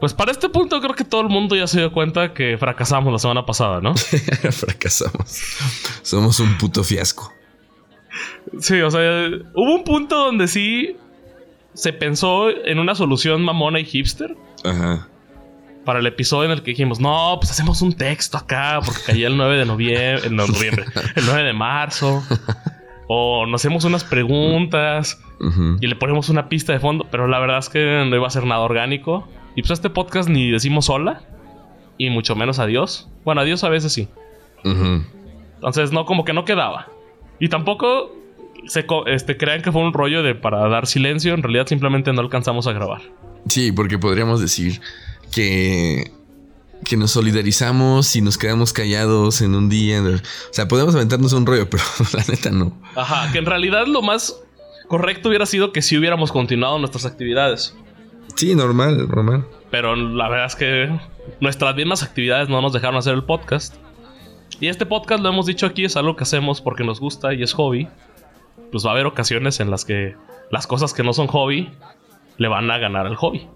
Pues para este punto creo que todo el mundo ya se dio cuenta que fracasamos la semana pasada, ¿no? fracasamos. Somos un puto fiasco. Sí, o sea, hubo un punto donde sí se pensó en una solución mamona y hipster. Ajá. Para el episodio en el que dijimos, no, pues hacemos un texto acá, porque caía el 9 de noviembre, el noviembre, el 9 de marzo. o nos hacemos unas preguntas y le ponemos una pista de fondo, pero la verdad es que no iba a ser nada orgánico. Y pues este podcast ni decimos hola, y mucho menos adiós. Bueno, adiós a veces sí. Entonces, no, como que no quedaba. Y tampoco se este, crean que fue un rollo de para dar silencio. En realidad, simplemente no alcanzamos a grabar. Sí, porque podríamos decir que que nos solidarizamos y nos quedamos callados en un día. O sea, podemos aventarnos un rollo, pero la neta no. Ajá, que en realidad lo más correcto hubiera sido que si hubiéramos continuado nuestras actividades. Sí, normal, normal. Pero la verdad es que nuestras mismas actividades no nos dejaron hacer el podcast. Y este podcast, lo hemos dicho aquí, es algo que hacemos porque nos gusta y es hobby. Pues va a haber ocasiones en las que las cosas que no son hobby le van a ganar al hobby.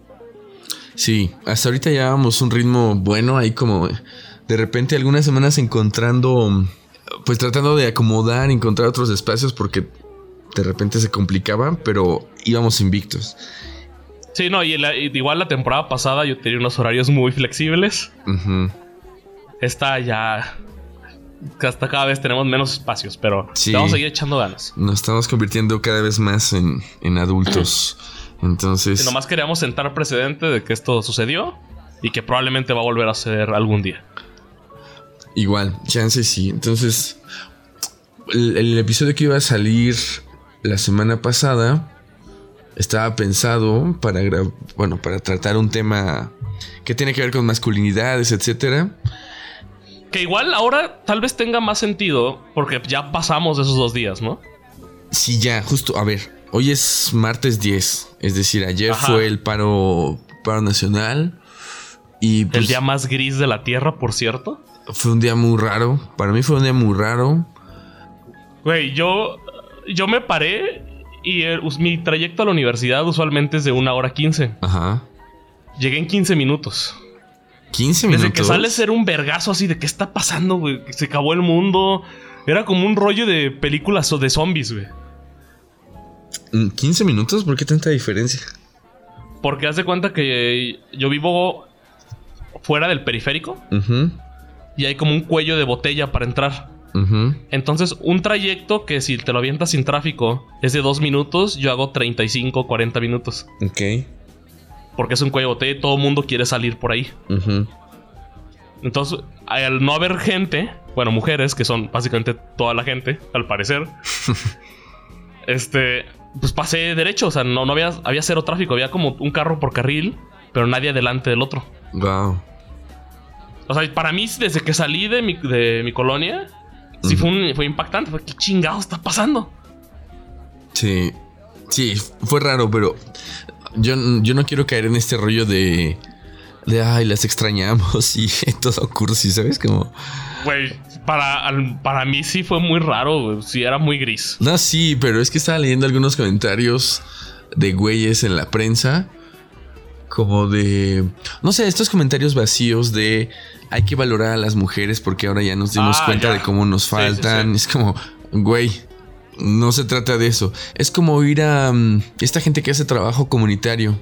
Sí, hasta ahorita llevábamos un ritmo bueno, ahí como de repente algunas semanas encontrando, pues tratando de acomodar, encontrar otros espacios porque de repente se complicaba, pero íbamos invictos. Sí, no, y, igual la temporada pasada yo tenía unos horarios muy flexibles. Esta ya. Hasta cada vez tenemos menos espacios, pero vamos a seguir echando ganas. Nos estamos convirtiendo cada vez más en, en adultos. Entonces. Si nomás queríamos sentar precedente de que esto sucedió y que probablemente va a volver a ser algún día. Igual, chance sí. Entonces, el, episodio que iba a salir la semana pasada estaba pensado para bueno, para tratar un tema que tiene que ver con masculinidades, etcétera. Que igual ahora tal vez tenga más sentido porque ya pasamos esos dos días, ¿no? Sí, ya, justo, a ver, Hoy es martes 10, es decir, ayer fue el paro, paro nacional. Y el pues día más gris de la Tierra, por cierto. Fue un día muy raro. Para mí fue un día muy raro. Güey, yo, yo me paré y mi trayecto a la universidad usualmente es de una hora 15. Ajá. Llegué en 15 minutos. 15 minutos. Desde que sale ser un vergazo así de qué está pasando, güey. Se acabó el mundo. Era como un rollo de películas o de zombies, güey. ¿15 minutos? ¿Por qué tanta diferencia? Porque haz de cuenta que yo vivo fuera del periférico y hay como un cuello de botella para entrar. Entonces, un trayecto que si te lo avientas sin tráfico es de 2 minutos, yo hago 35, 40 minutos. Ok. Porque es un cuello de todo el mundo quiere salir por ahí. Entonces, al no haber gente, bueno, mujeres, que son básicamente toda la gente, al parecer, este, pues pasé derecho, o sea, no, no había, había cero tráfico, había como un carro por carril, pero nadie delante del otro. Wow. O sea, para mí, desde que salí de mi, de mi colonia, sí fue, fue impactante. Fue, ¿qué chingado está pasando? Sí, sí, fue raro, pero yo, yo no quiero caer en este rollo de, de, ay, las extrañamos y todo cursi, ¿sabes? Como... Güey, para, para mí sí fue muy raro, sí era muy gris. No, sí, pero es que estaba leyendo algunos comentarios de güeyes en la prensa. Como de. No sé, estos comentarios vacíos de hay que valorar a las mujeres porque ahora ya nos dimos ah, cuenta de cómo nos faltan. Es como, güey, no se trata de eso. Es como ir a mm, esta gente que hace trabajo comunitario,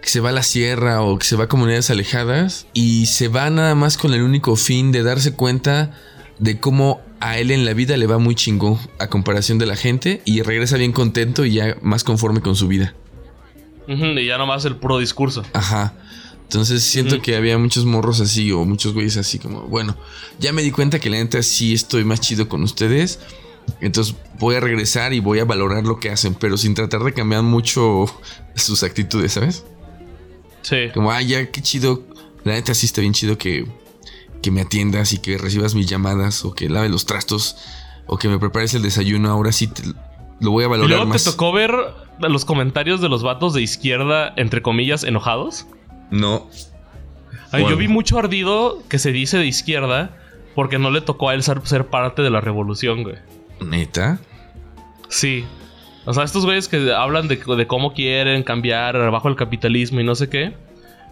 que se va a la sierra o que se va a comunidades alejadas y se va nada más con el único fin de darse cuenta de cómo a él en la vida le va muy chingón a comparación de la gente y regresa bien contento y ya más conforme con su vida. y ya nomás el puro discurso. Ajá. Entonces siento que había muchos morros así o muchos güeyes así como, bueno, ya me di cuenta que la neta sí estoy más chido con ustedes. Entonces voy a regresar y voy a valorar lo que hacen, pero sin tratar de cambiar mucho sus actitudes, ¿sabes? Sí. Como, ah, ya, qué chido. La neta sí está bien chido que que me atiendas y que recibas mis llamadas o que lave los trastos o que me prepares el desayuno, ahora sí lo voy a valorar ¿Y luego te tocó ver los comentarios de los vatos de izquierda, entre comillas, enojados? No. Yo vi mucho ardido que se dice de izquierda porque no le tocó a él ser, parte de la revolución, güey. ¿Neta? Sí. O sea, estos güeyes que hablan de, de cómo quieren cambiar bajo el capitalismo y no sé qué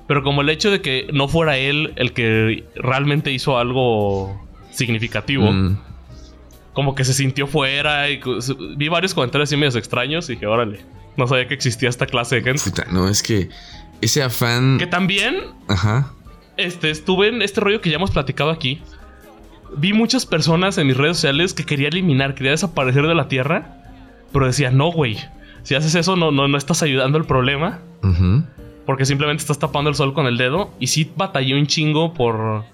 Pero como el hecho de que no fuera él el que realmente hizo algo significativo. Mm. Como que se sintió fuera y vi varios comentarios así medios extraños y dije, órale, no sabía que existía esta clase de gente. Puta, no, es que ese afán... Que también... Ajá. Este, estuve en este rollo que ya hemos platicado aquí. Vi muchas personas en mis redes sociales que quería eliminar, quería desaparecer de la Tierra. Pero decía, no, güey. Si haces eso, no, no, no estás ayudando al problema. Porque simplemente estás tapando el sol con el dedo. Y sí batallé un chingo por...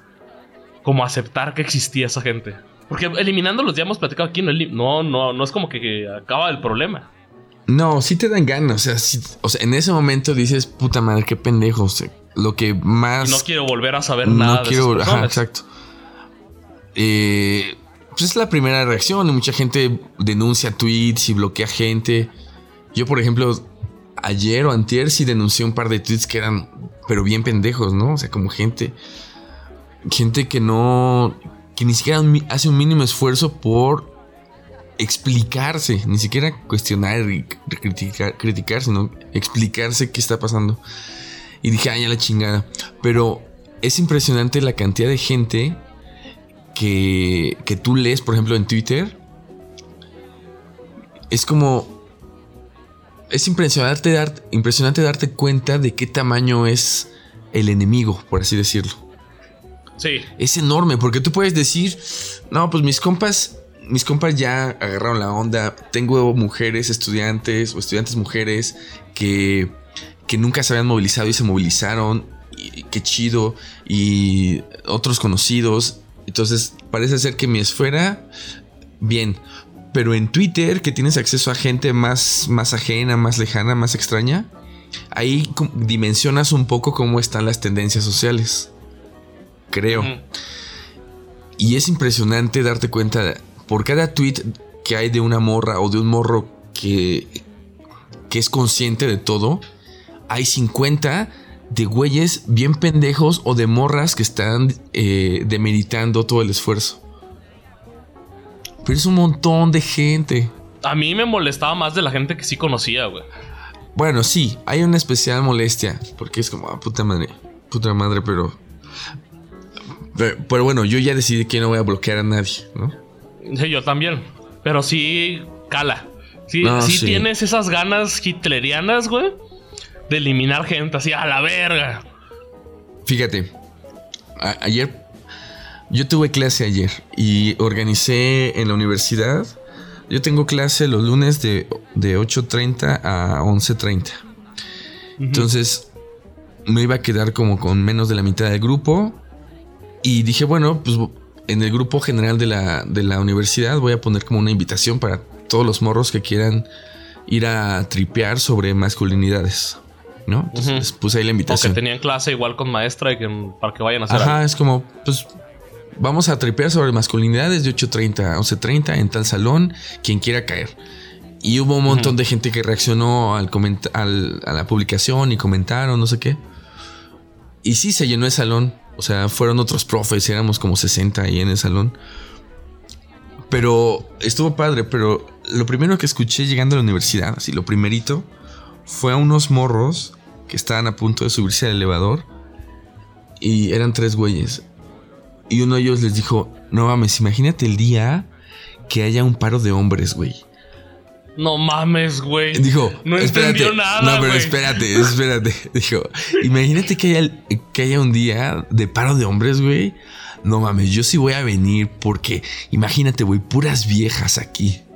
Como aceptar que existía esa gente. Porque eliminándolos ya hemos platicado aquí, no, no, no, es como que, acaba el problema. No, sí te dan ganas. O sea, o sea, en ese momento dices, puta madre, qué pendejo. lo que más. no quiero volver a saber nada. No quiero. Ajá, exacto. Eh, pues es la primera reacción. Mucha gente denuncia tweets y bloquea gente. Yo, por ejemplo, ayer o antier sí denuncié un par de tweets que eran, pero bien pendejos, ¿no? O sea, como gente. Gente que no que ni siquiera hace un mínimo esfuerzo por explicarse, ni siquiera cuestionar y criticar, criticar, sino explicarse qué está pasando. Y dije, ay, ya la chingada. Pero es impresionante la cantidad de gente que, que tú lees, por ejemplo, en Twitter. Es como... Es impresionante, dar, impresionante darte cuenta de qué tamaño es el enemigo, por así decirlo. Sí. Es enorme, porque tú puedes decir, no, pues mis compas, mis compas ya agarraron la onda. Tengo mujeres, estudiantes o estudiantes mujeres que, que nunca se habían movilizado y se movilizaron. Y, qué chido. Y otros conocidos. Entonces, parece ser que mi esfera, bien. Pero en Twitter, que tienes acceso a gente más, más ajena, más lejana, más extraña, ahí dimensionas un poco cómo están las tendencias sociales creo. Y es impresionante darte cuenta por cada tweet que hay de una morra o de un morro que, que es consciente de todo, hay 50 de güeyes bien pendejos o de morras que están eh, demeritando todo el esfuerzo. Pero es un montón de gente. A mí me molestaba más de la gente que sí conocía, güey. Bueno, sí, hay una especial molestia. Porque es como, ah, puta madre, puta madre, pero pero, bueno, yo ya decidí que no voy a bloquear a nadie, ¿no? Sí, yo también. Pero sí, cala. Sí, sí, tienes esas ganas hitlerianas, güey, de eliminar gente así a la verga. Fíjate, ayer yo tuve clase ayer y organicé en la universidad. Yo tengo clase los lunes de, de 8.30 a 11.30. Entonces me iba a quedar como con menos de la mitad del grupo y dije, bueno, pues en el grupo general de la, de la universidad voy a poner como una invitación para todos los morros que quieran ir a tripear sobre masculinidades. ¿No? Entonces puse ahí la invitación. O que tenían clase igual con maestra y que, para que vayan a hacer. Ajá, es como, pues vamos a tripear sobre masculinidades de 8.30 a 11.30 en tal salón, quien quiera caer. Y hubo un montón de gente que reaccionó al, al a la publicación y comentaron, no sé qué. Y sí, se llenó el salón. O sea, fueron otros profes, éramos como 60 ahí en el salón. Pero estuvo padre, pero lo primero que escuché llegando a la universidad, así lo primerito, fue a unos morros que estaban a punto de subirse al elevador y eran tres güeyes. Y uno de ellos les dijo, no mames, imagínate el día que haya un paro de hombres, güey. No mames, güey. Dijo, no entendió nada. No, pero espérate, espérate. Dijo, imagínate que haya, que haya un día de paro de hombres, güey. No mames, yo sí voy a venir porque imagínate, güey, puras viejas aquí.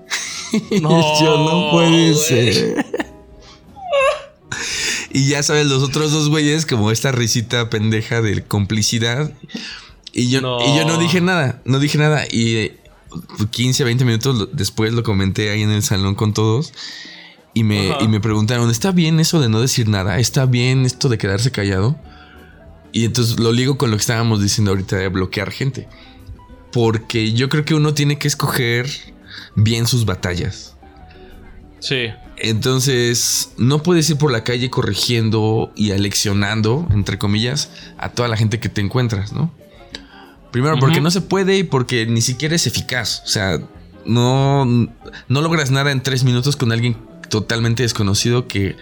No, yo no puede ser. y ya sabes, los otros dos güeyes, como esta risita pendeja de complicidad. Y yo y yo no dije nada, no dije nada. Y 15, 20 minutos después lo comenté ahí en el salón con todos. Y me, y me preguntaron, ¿está bien eso de no decir nada? ¿Está bien esto de quedarse callado? Y entonces lo ligo con lo que estábamos diciendo ahorita de bloquear gente. Porque yo creo que uno tiene que escoger bien sus batallas. Sí. Entonces, no puedes ir por la calle corrigiendo y aleccionando, entre comillas, a toda la gente que te encuentras, ¿no? Primero, porque no se puede y porque ni siquiera es eficaz. O sea, no, no logras nada en tres minutos con alguien totalmente desconocido que,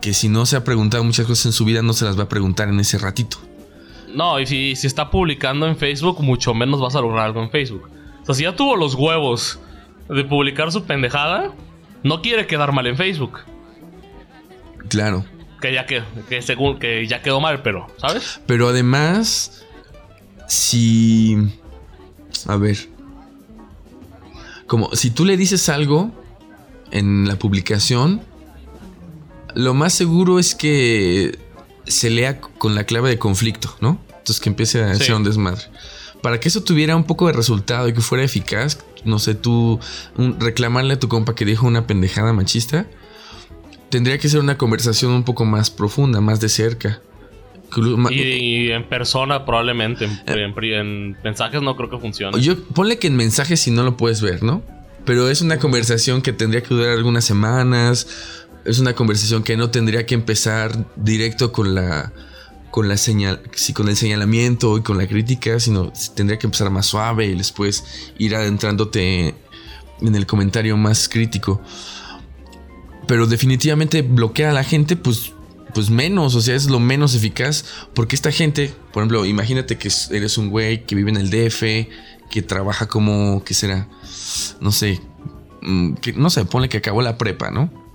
que si no se ha preguntado muchas cosas en su vida, no se las va a preguntar en ese ratito. No, y si, si está publicando en Facebook, mucho menos vas a lograr algo en Facebook. O sea, si ya tuvo los huevos de publicar su pendejada, no quiere quedar mal en Facebook. Claro. Que ya que, que según que ya quedó mal, pero, ¿sabes? Pero además, si. A ver. Como si tú le dices algo en la publicación, lo más seguro es que se lea con la clave de conflicto, ¿no? Entonces que empiece a ser un desmadre. Para que eso tuviera un poco de resultado y que fuera eficaz, no sé, tú reclamarle a tu compa que dijo una pendejada machista, tendría que ser una conversación un poco más profunda, más de cerca. Y, en persona probablemente, en, en, mensajes no creo que funcione. Yo ponle que en mensajes si no lo puedes ver, ¿no? Pero es una conversación que tendría que durar algunas semanas. Es una conversación que no tendría que empezar directo con la con la señal, sí, con el señalamiento y con la crítica, sino tendría que empezar más suave y después ir adentrándote en el comentario más crítico. Pero definitivamente bloquear a la gente, pues, pues menos, o sea, es lo menos eficaz, porque esta gente, por ejemplo, imagínate que eres un güey que vive en el DF, que trabaja como, ¿qué será? No sé, mm, que, no sé, pone que acabó la prepa, ¿no?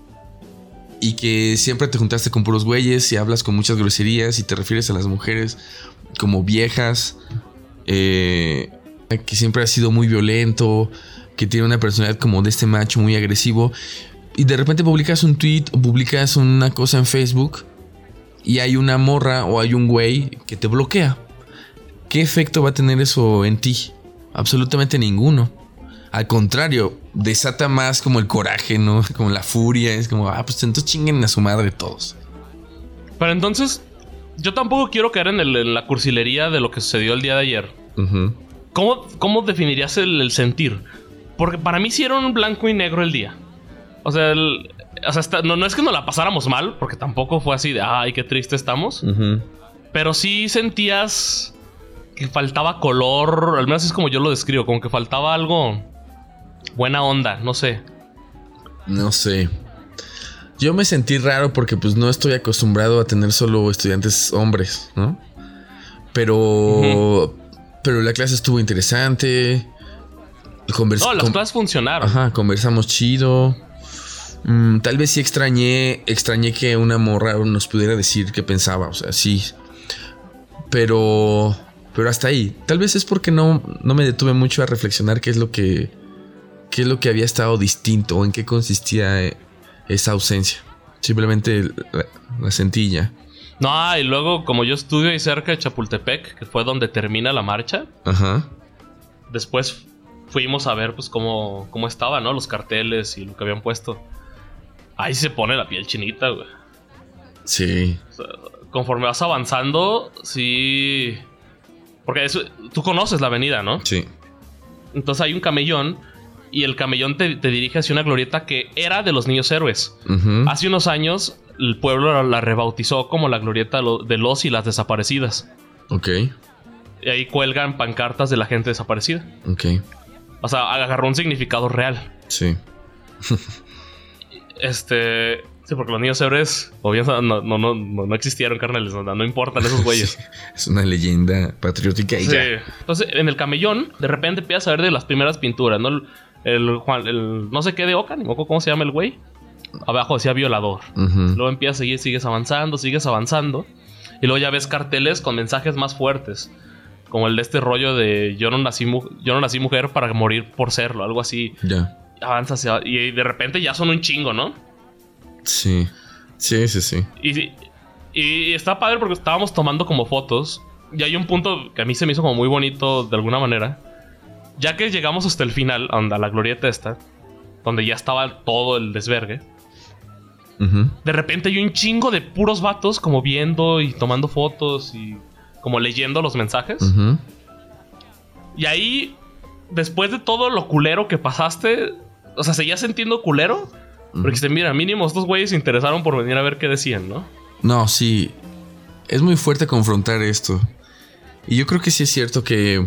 y que siempre te juntaste con puros güeyes y hablas con muchas groserías y te refieres a las mujeres como viejas, eh, que siempre has sido muy violento, que tiene una personalidad como de este macho muy agresivo, y de repente publicas un tweet o publicas una cosa en Facebook y hay una morra o hay un güey que te bloquea. ¿Qué efecto va a tener eso en ti? Absolutamente ninguno. Al contrario, desata más como el coraje, ¿no? Como la furia. Es como, ah, pues entonces chinguen a su madre todos. Pero entonces, yo tampoco quiero caer en, la cursilería de lo que sucedió el día de ayer. ¿Cómo, definirías el, sentir? Porque para mí sí era un blanco y negro el día. O sea, no, es que nos la pasáramos mal, porque tampoco fue así de, ay, qué triste estamos. Pero sí sentías que faltaba color, al menos es como yo lo describo, como que faltaba algo buena onda, no sé. No sé. Yo me sentí raro porque pues no estoy acostumbrado a tener solo estudiantes hombres, ¿no? Pero... Pero la clase estuvo interesante. no, las clases funcionaron. Ajá, conversamos chido. Mm, tal vez sí extrañé, extrañé que una morra nos pudiera decir qué pensaba, o sea, sí. Pero, pero hasta ahí. Tal vez es porque no, no me detuve mucho a reflexionar qué es lo que qué es lo que había estado distinto o en qué consistía eh, esa ausencia. Simplemente la, sentilla. No, y luego, como yo estudio ahí cerca de Chapultepec, que fue donde termina la marcha. Ajá. Después fuimos a ver, pues, cómo, cómo estaba, ¿no? Los carteles y lo que habían puesto. Ahí se pone la piel chinita, güey. Sí. conforme vas avanzando, sí. Porque eso, tú conoces la avenida, ¿no? Sí. Entonces hay un camellón y el camellón te, dirige hacia una glorieta que era de los niños héroes. Hace unos años el pueblo la, rebautizó como la glorieta de los y las desaparecidas. Ok. Y ahí cuelgan pancartas de la gente desaparecida. Ok. O sea, agarró un significado real. Sí. este. Sí, porque los niños héroes, obviamente, no, no, no, no existieron, carnales. No, importan esos güeyes. es una leyenda patriótica y sí. Entonces, en el camellón, de repente empiezas a ver de las primeras pinturas, ¿no? el Juan, el no sé qué de Oca, ni moco cómo se llama el güey. Abajo decía violador. Luego empiezas a seguir, sigues avanzando, sigues avanzando. Y luego ya ves carteles con mensajes más fuertes. Como el de este rollo de yo no nací, yo no nací mujer para morir por serlo, algo así. Ya. Avanza y de repente ya son un chingo, ¿no? Sí. Sí, sí, sí. Y, y está padre porque estábamos tomando como fotos. Y hay un punto que a mí se me hizo como muy bonito de alguna manera ya que llegamos hasta el final, a la glorieta esta, donde ya estaba todo el desvergue, de repente hay un chingo de puros vatos como viendo y tomando fotos y como leyendo los mensajes. Y ahí, después de todo lo culero que pasaste, o sea, seguías sintiendo culero. Porque mira, mínimo estos güeyes se interesaron por venir a ver qué decían, ¿no? No, sí. Es muy fuerte confrontar esto. Y yo creo que sí es cierto que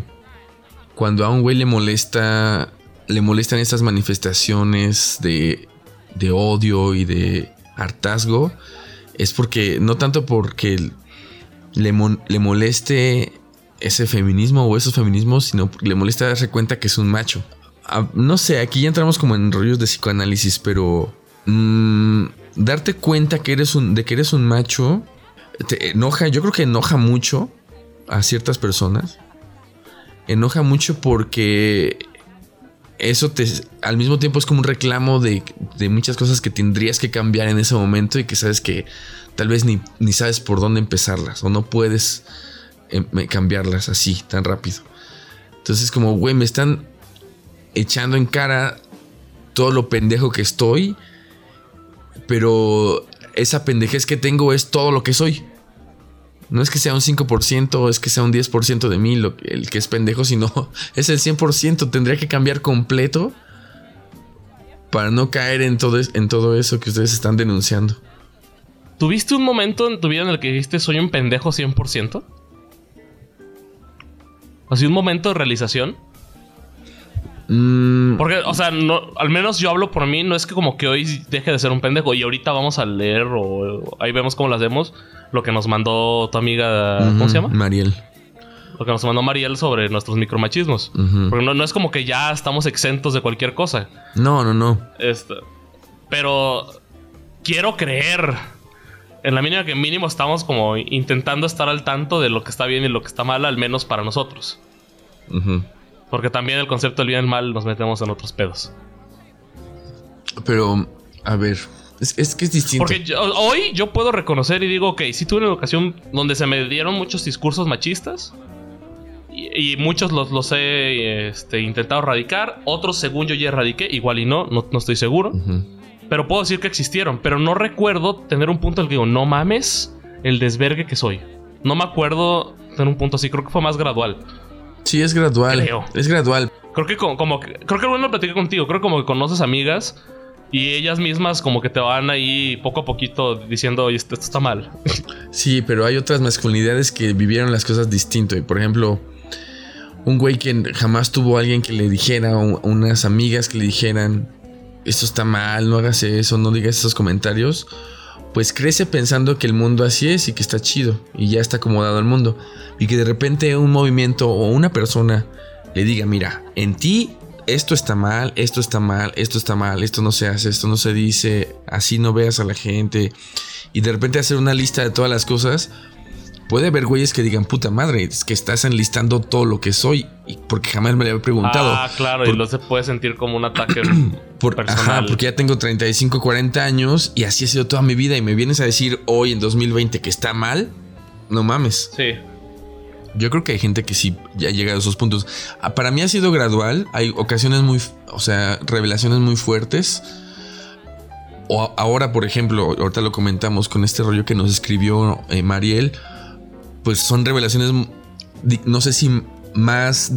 cuando a un güey le molesta, le molestan estas manifestaciones de, de odio y de hartazgo, es porque, no tanto porque le, le moleste ese feminismo o esos feminismos, sino porque le molesta darse cuenta que es un macho. No sé, aquí ya entramos como en rollos de psicoanálisis, pero mm, darte cuenta que eres un, de que eres un macho te enoja, yo creo que enoja mucho a ciertas personas. Enoja mucho porque eso te, al mismo tiempo es como un reclamo de, muchas cosas que tendrías que cambiar en ese momento y que sabes que tal vez ni, ni sabes por dónde empezarlas o no puedes em, cambiarlas así tan rápido. Entonces como, güey, me están echando en cara todo lo pendejo que estoy, pero esa pendejez que tengo es todo lo que soy. No es que sea un 5%, es que sea un 10% de mí el que es pendejo, sino es el 100%. Tendría que cambiar completo para no caer en todo, en todo eso que ustedes están denunciando. ¿Tuviste un momento en tu vida en el que dijiste soy un pendejo 100%? ¿Así un momento de realización? Mm. Porque, o sea, no, al menos yo hablo por mí, no es que como que hoy deje de ser un pendejo y ahorita vamos a leer o ahí vemos cómo lo hacemos, lo que nos mandó tu amiga, ¿cómo se llama? Mariel. Lo que nos mandó Mariel sobre nuestros micromachismos. Porque no, es como que ya estamos exentos de cualquier cosa. No, no, no. Este, pero quiero creer. En la mínima que mínimo estamos como intentando estar al tanto de lo que está bien y lo que está mal, al menos para nosotros. Porque también el concepto del bien y el mal nos metemos en otros pedos. Pero, a ver, es, que es distinto. Porque hoy yo puedo reconocer y digo, ok, sí tuve una educación donde se me dieron muchos discursos machistas. Y, muchos los, los he este, intentado erradicar. Otros, según yo, ya erradiqué. Igual y no, no, estoy seguro. Pero puedo decir que existieron. Pero no recuerdo tener un punto en el que digo, no mames el desvergue que soy. No me acuerdo tener un punto así. Creo que fue más gradual. Sí, es gradual. Creo. Es gradual. Creo que como, creo que bueno platiqué contigo. Creo que como que conoces amigas y ellas mismas como que te van ahí poco a poquito diciendo, oye, esto, está mal. Sí, pero hay otras masculinidades que vivieron las cosas distinto. Y por ejemplo, un güey que jamás tuvo a alguien que le dijera, o unas amigas que le dijeran, esto está mal, no hagas eso, no digas esos comentarios, pues crece pensando que el mundo así es y que está chido y ya está acomodado el mundo. Y que de repente un movimiento o una persona le diga, mira, en ti esto está mal, esto está mal, esto está mal, esto no se hace, esto no se dice, así no veas a la gente. Y de repente hacer una lista de todas las cosas. Puede haber güeyes que digan, puta madre, es que estás enlistando todo lo que soy. Porque jamás me lo había preguntado. Ah, claro, y no se puede sentir como un ataque personal. Ajá, porque ya tengo 35, 40 años y así ha sido toda mi vida. Y me vienes a decir hoy en 2020 que está mal. No mames. Sí. Yo creo que hay gente que sí ya llega a esos puntos. Ah, para mí ha sido gradual. Hay ocasiones muy, o sea, revelaciones muy fuertes. O ahora, por ejemplo, ahorita lo comentamos con este rollo que nos escribió eh, Mariel. Pues son revelaciones, no sé si más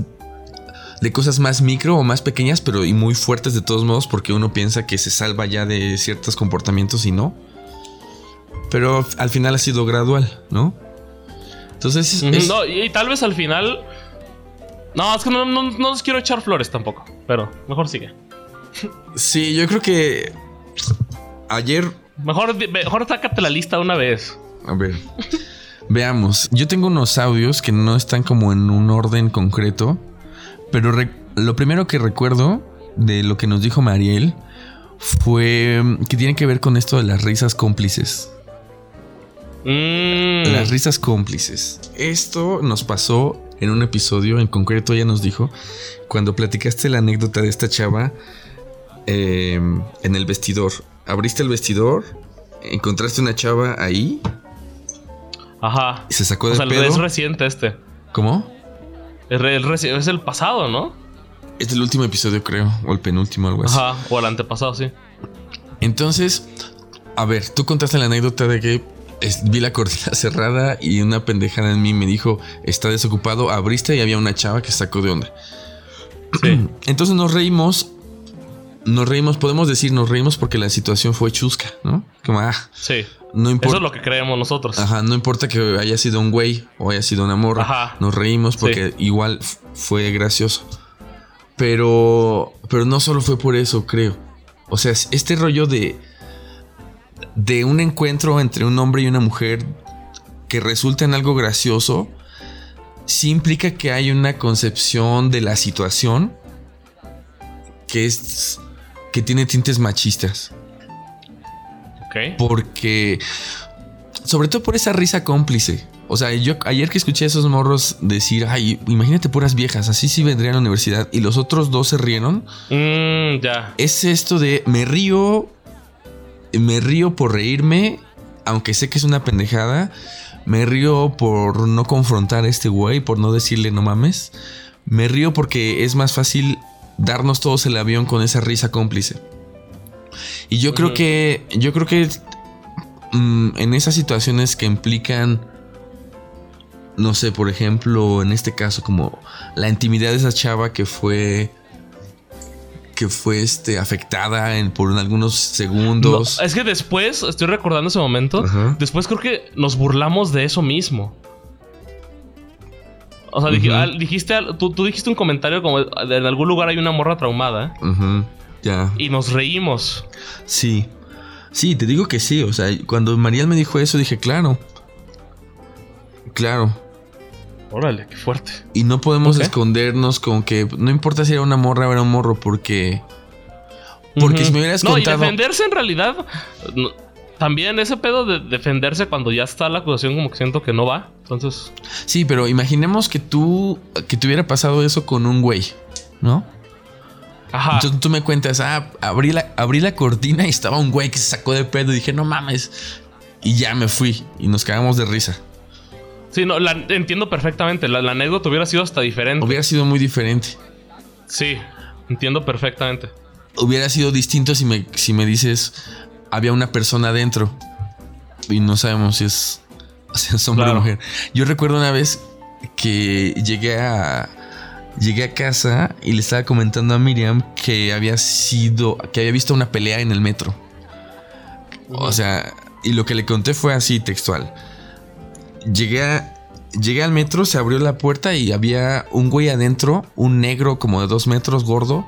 de cosas más micro o más pequeñas, pero y muy fuertes de todos modos, porque uno piensa que se salva ya de ciertos comportamientos y no. Pero al final ha sido gradual, ¿no? Entonces, no, y, tal vez al final. No, es que no, no, no les quiero echar flores tampoco, pero mejor sigue. Sí, yo creo que ayer. Mejor, mejor sácate la lista una vez. A ver. Veamos. Yo tengo unos audios que no están como en un orden concreto. Pero lo primero que recuerdo de lo que nos dijo Mariel fue que tiene que ver con esto de las risas cómplices. Mm. Las risas cómplices. Esto nos pasó en un episodio, en concreto ella nos dijo, cuando platicaste la anécdota de esta chava em, en el vestidor. Abriste el vestidor, encontraste una chava ahí. Ajá. Y se sacó de o sea, Es reciente este. ¿Cómo? Es, el, es el pasado, ¿no? Es el último episodio, creo. O el penúltimo, algo así. Ajá. O el antepasado, sí. Entonces, a ver, tú contaste la anécdota de que vi la cortina cerrada y una pendejada en mí me dijo, está desocupado, abriste y había una chava que sacó de onda. Entonces nos reímos, nos reímos, podemos decir, nos reímos porque la situación fue chusca, ¿no? Como, ah, sí. No importa. Eso es lo que creemos nosotros. Ajá, no importa que haya sido un güey o haya sido una morra. Ajá. Nos reímos porque igual fue gracioso. Pero, pero no solo fue por eso, creo. O sea, este rollo de de un encuentro entre un hombre y una mujer que resulta en algo gracioso, sí implica que hay una concepción de la situación que es que tiene tintes machistas. Ok. Porque sobre todo por esa risa cómplice. O sea, yo ayer que escuché a esos morros decir, ay, imagínate puras viejas, así sí vendría a la universidad y los otros dos se rieron. Mm, ya. Es esto de me río, me río por reírme, aunque sé que es una pendejada. Me río por no confrontar a este güey, por no decirle no mames. Me río porque es más fácil darnos todos el avión con esa risa cómplice. Y yo creo que, yo creo que mm, en esas situaciones que implican, no sé, por ejemplo, en este caso, como la intimidad de esa chava que fue que fue este, afectada en, por algunos segundos. No, es que después, estoy recordando ese momento, después creo que nos burlamos de eso mismo. O sea, ah, dijiste, tú, tú dijiste un comentario como en algún lugar hay una morra traumada Ujú, Ya. y nos reímos. Sí. Sí, te digo que sí. O sea, cuando Mariel me dijo eso, dije, claro. Claro. Órale, qué fuerte. Y no podemos escondernos con que no importa si era una morra o era un morro, porque. Porque si me hubieras no, contado. y defenderse en realidad. no, también ese pedo de defenderse cuando ya está la acusación, como que siento que no va. Entonces, Sí, pero imaginemos que tú. que te hubiera pasado eso con un güey, ¿no? ajá. Entonces tú me cuentas, ah, abrí la, abrí la cortina y estaba un güey que se sacó de pedo y dije, no mames. Y ya me fui y nos cagamos de risa. Sí, no, la, entiendo perfectamente. La, la anécdota hubiera sido hasta diferente. Hubiera sido muy diferente. Sí, entiendo perfectamente. Hubiera sido distinto si me, si me dices, había una persona adentro y no sabemos si es, si es hombre Claro. o mujer. Yo recuerdo una vez que llegué a, llegué a casa y le estaba comentando a Miriam que había sido, que había visto una pelea en el metro. O sea, y lo que le conté fue así textual. Llegué, a- llegué al metro, se abrió la puerta y había un güey adentro, un negro como de dos metros gordo,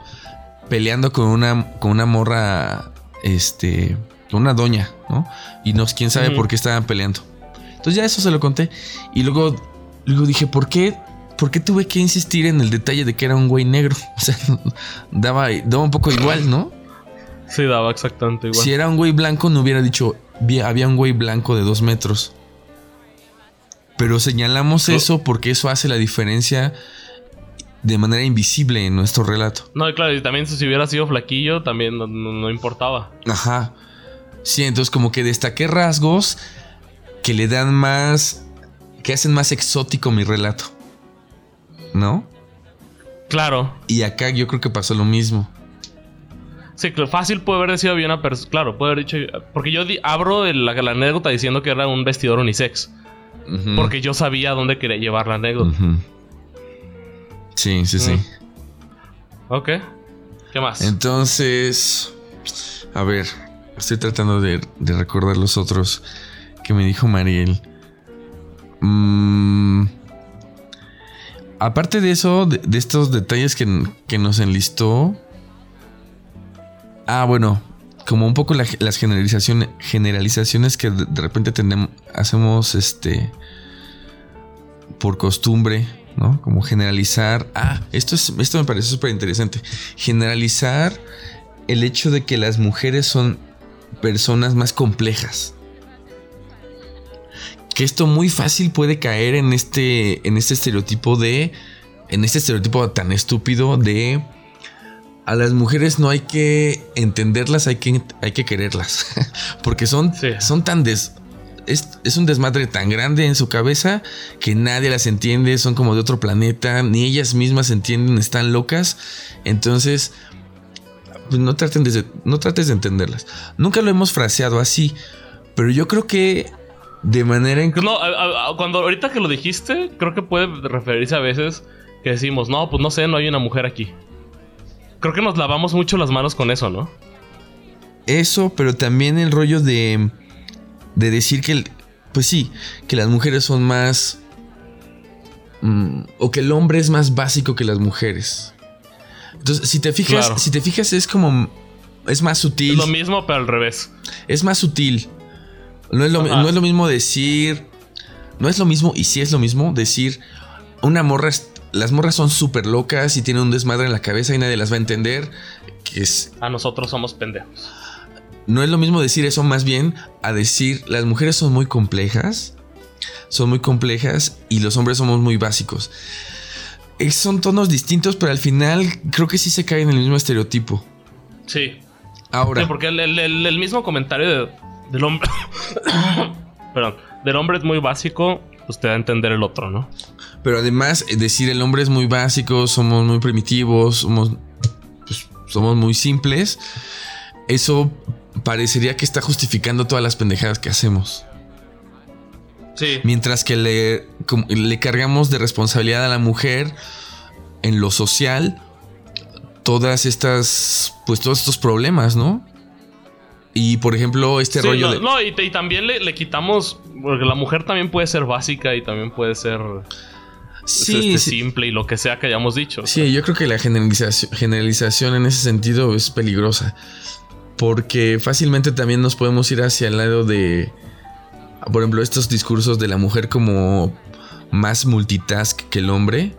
peleando con una, con una morra, este, una doña, ¿no? Y no, quién sabe por qué estaban peleando. Entonces ya eso se lo conté. Y luego, luego dije, ¿por qué? ¿Por qué tuve que insistir en el detalle de que era un güey negro? O sea, daba, daba un poco igual, ¿no? Sí, daba exactamente igual. Si era un güey blanco, no hubiera dicho, "Vi- había un güey blanco de dos metros. Pero señalamos No. eso porque eso hace la diferencia de manera invisible en nuestro relato. No, claro, y también si hubiera sido flaquillo, también no, no- no importaba. Ajá. Sí, entonces como que destaqué rasgos que le dan más, que hacen más exótico mi relato. ¿No? Claro. Y acá yo creo que pasó lo mismo. Sí, fácil puede haber sido bien una persona. Claro, puede haber dicho. Porque yo abro el- la, la anécdota diciendo que era un vestidor unisex. Porque yo sabía dónde quería llevar la anécdota. Sí, sí, sí. Ok. ¿Qué más? Entonces, a ver, estoy tratando de, recordar los otros que me dijo Mariel. Mm, aparte de eso, de, estos detalles que, que nos enlistó. Ah, bueno, como un poco la- las generalizaciones, generalizaciones que de, de repente tenemos, hacemos este por costumbre, ¿no? Como generalizar. Ah, esto, es, esto me parece súper interesante. Generalizar el hecho de que las mujeres son personas más complejas. Que esto muy fácil puede caer en este, en este estereotipo de. En este estereotipo tan estúpido de. A las mujeres no hay que entenderlas, hay que, hay que quererlas. Porque son, Sí. son tan des, es, es un desmadre tan grande en su cabeza que nadie las entiende, son como de otro planeta, ni ellas mismas entienden, están locas. Entonces, no, traten de, no trates de entenderlas. Nunca lo hemos fraseado así, pero yo creo que de manera en No, a- a- a- cuando ahorita que lo dijiste, creo que puede referirse a veces que decimos, no, pues no sé, no hay una mujer aquí. Creo que nos lavamos mucho las manos con eso, ¿no? eso, pero también el rollo de, de decir que, el- pues sí, que las mujeres son más... mm, o que el hombre es más básico que las mujeres. Entonces, si te fijas, Claro. si te fijas es como es más sutil. Es lo mismo, pero al revés. Es más sutil. No es lo, no es lo mismo decir. No es lo mismo, y sí es lo mismo, decir una morra. Las morras son súper locas y tienen un desmadre en la cabeza y nadie las va a entender. Que es. A nosotros somos pendejos. No es lo mismo decir eso más bien a decir las mujeres son muy complejas. Son muy complejas y los hombres somos muy básicos. Son tonos distintos, pero al final creo que sí se cae en el mismo estereotipo. Sí. Ahora. Sí, porque el, mismo comentario del hombre. perdón. Del hombre es muy básico, pues te da a entender el otro, ¿no? Pero además, decir el hombre es muy básico, somos muy primitivos, somos. Pues, somos muy simples. Eso parecería que está justificando todas las pendejadas que hacemos. Sí. Mientras que le, le cargamos de responsabilidad a la mujer en lo social todas estas, pues todos estos problemas, ¿no? Y por ejemplo, este rollo no, de. No, y, también le, quitamos. Porque la mujer también puede ser básica y también puede ser. Sí, este, simple y lo que sea que hayamos dicho. Sí, yo creo que la generalización, generalización en ese sentido es peligrosa. Porque fácilmente también nos podemos ir hacia el lado de. Por ejemplo, estos discursos de la mujer como más multitask que el hombre.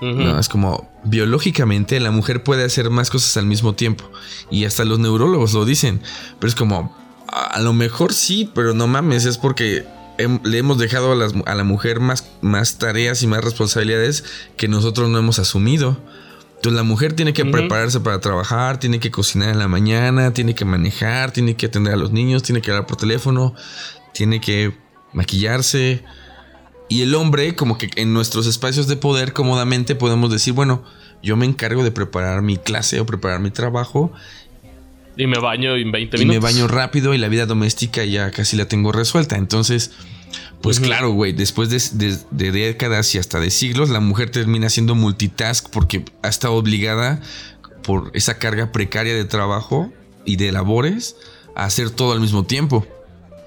No, es como biológicamente la mujer puede hacer más cosas al mismo tiempo. Y hasta los neurólogos lo dicen. Pero es como, a, lo mejor sí, pero no mames, es porque le hemos dejado a, la mujer más, más, tareas y más responsabilidades que nosotros no hemos asumido. Entonces la mujer tiene que prepararse para trabajar, tiene que cocinar en la mañana, tiene que manejar, tiene que atender a los niños, tiene que hablar por teléfono, tiene que maquillarse, y el hombre, como que en nuestros espacios de poder cómodamente podemos decir, bueno, yo me encargo de preparar mi clase o preparar mi trabajo. Y me baño en 20 minutos. Y me baño rápido y la vida doméstica ya casi la tengo resuelta. Entonces, pues claro, güey, después de, décadas y hasta de siglos, la mujer termina siendo multitask porque ha estado obligada por esa carga precaria de trabajo y de labores a hacer todo al mismo tiempo.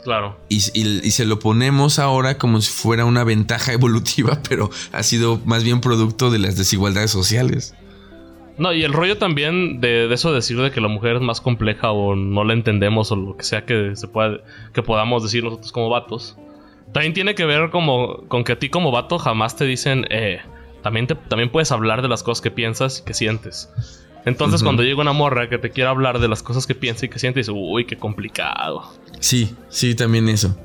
Claro. Y, se lo ponemos ahora como si fuera una ventaja evolutiva, pero ha sido más bien producto de las desigualdades sociales. No, y el rollo también de, eso de decir de que la mujer es más compleja o no la entendemos o lo que sea que se pueda, que podamos decir nosotros como vatos. También tiene que ver como con que a ti como vato jamás te dicen, eh, también, te, también puedes hablar de las cosas que piensas y que sientes. Entonces, cuando llega una morra que te quiere hablar de las cosas que piensa y que siente, dice, uy, qué complicado. Sí, sí, también eso.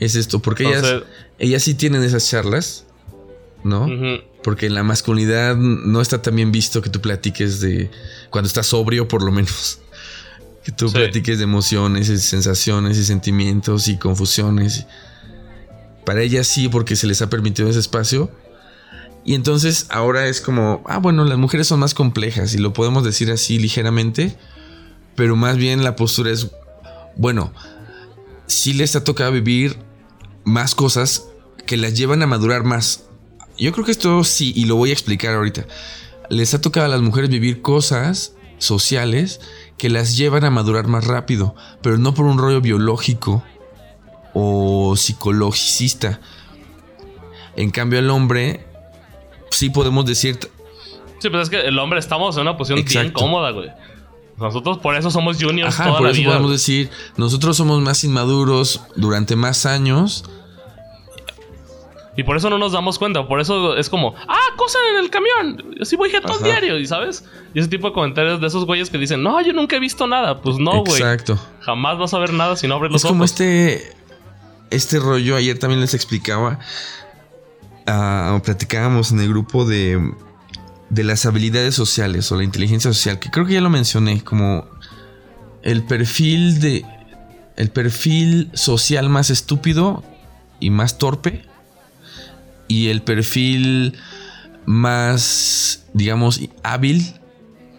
Es esto, porque ellas, ellas sí tienen esas charlas, ¿no? Porque en la masculinidad no está tan bien visto que tú platiques de. Cuando estás sobrio, por lo menos. Que tú platiques de emociones y sensaciones y sentimientos y confusiones. Para ellas sí, porque se les ha permitido ese espacio. Y entonces ahora es como, ah, bueno, las mujeres son más complejas y lo podemos decir así ligeramente, pero más bien la postura es, bueno, sí les ha tocado vivir más cosas que las llevan a madurar más. Yo creo que esto sí, y lo voy a explicar ahorita. Les ha tocado a las mujeres vivir cosas sociales que las llevan a madurar más rápido, pero no por un rollo biológico o psicologicista. En cambio, el hombre sí podemos decir. Sí, pero es que el hombre estamos en una posición bien cómoda, güey. Nosotros por eso somos juniors Ajá, por eso podemos decir, nosotros somos más inmaduros durante más años. Y por eso no nos damos cuenta. Por eso es como, ah, cosa en el camión. Yo sí voy el diario, ¿y sabes? Y ese tipo de comentarios de esos güeyes que dicen, no, yo nunca he visto nada. Pues no, güey. Exacto. Jamás vas a ver nada si no abres los ojos. Es como este. Este rollo, ayer también les explicaba platicábamos en el grupo de, de las habilidades sociales o la inteligencia social, que creo que ya lo mencioné, como el perfil de. El perfil social más estúpido y más torpe. Y el perfil más, digamos, hábil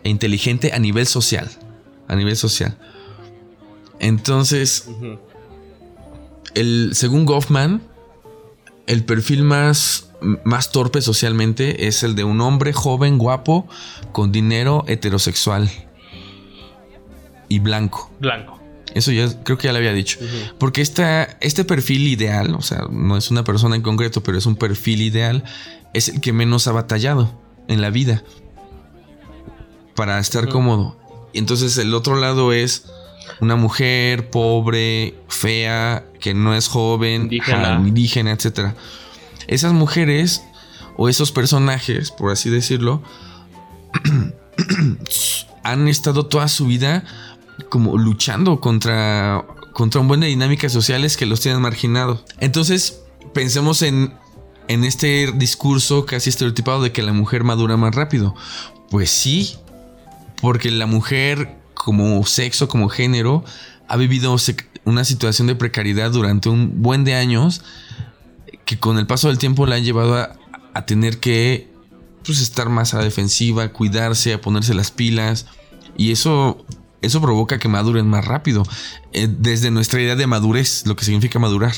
e inteligente a nivel social. A nivel social. Entonces, el, según Goffman, el perfil más, más torpe socialmente es el de un hombre joven, guapo, con dinero, heterosexual y blanco. Blanco. Eso ya creo que ya le había dicho. Porque este perfil ideal, o sea, no es una persona en concreto, pero es un perfil ideal, es el que menos ha batallado en la vida para estar cómodo. Y entonces el otro lado es una mujer pobre, fea, que no es joven, Indígena. etc. Esas mujeres o esos personajes, por así decirlo, han estado toda su vida como luchando contra, contra un buen de dinámicas sociales que los tienen marginados. Entonces, pensemos en, en este discurso casi estereotipado de que la mujer madura más rápido. Pues sí, porque la mujer como sexo, como género, ha vivido una situación de precariedad durante un buen de años que con el paso del tiempo la han llevado a, a tener que pues, estar más a la defensiva, cuidarse, a ponerse las pilas. Y eso, eso provoca que maduren más rápido. eh, desde nuestra idea de madurez, lo que significa madurar.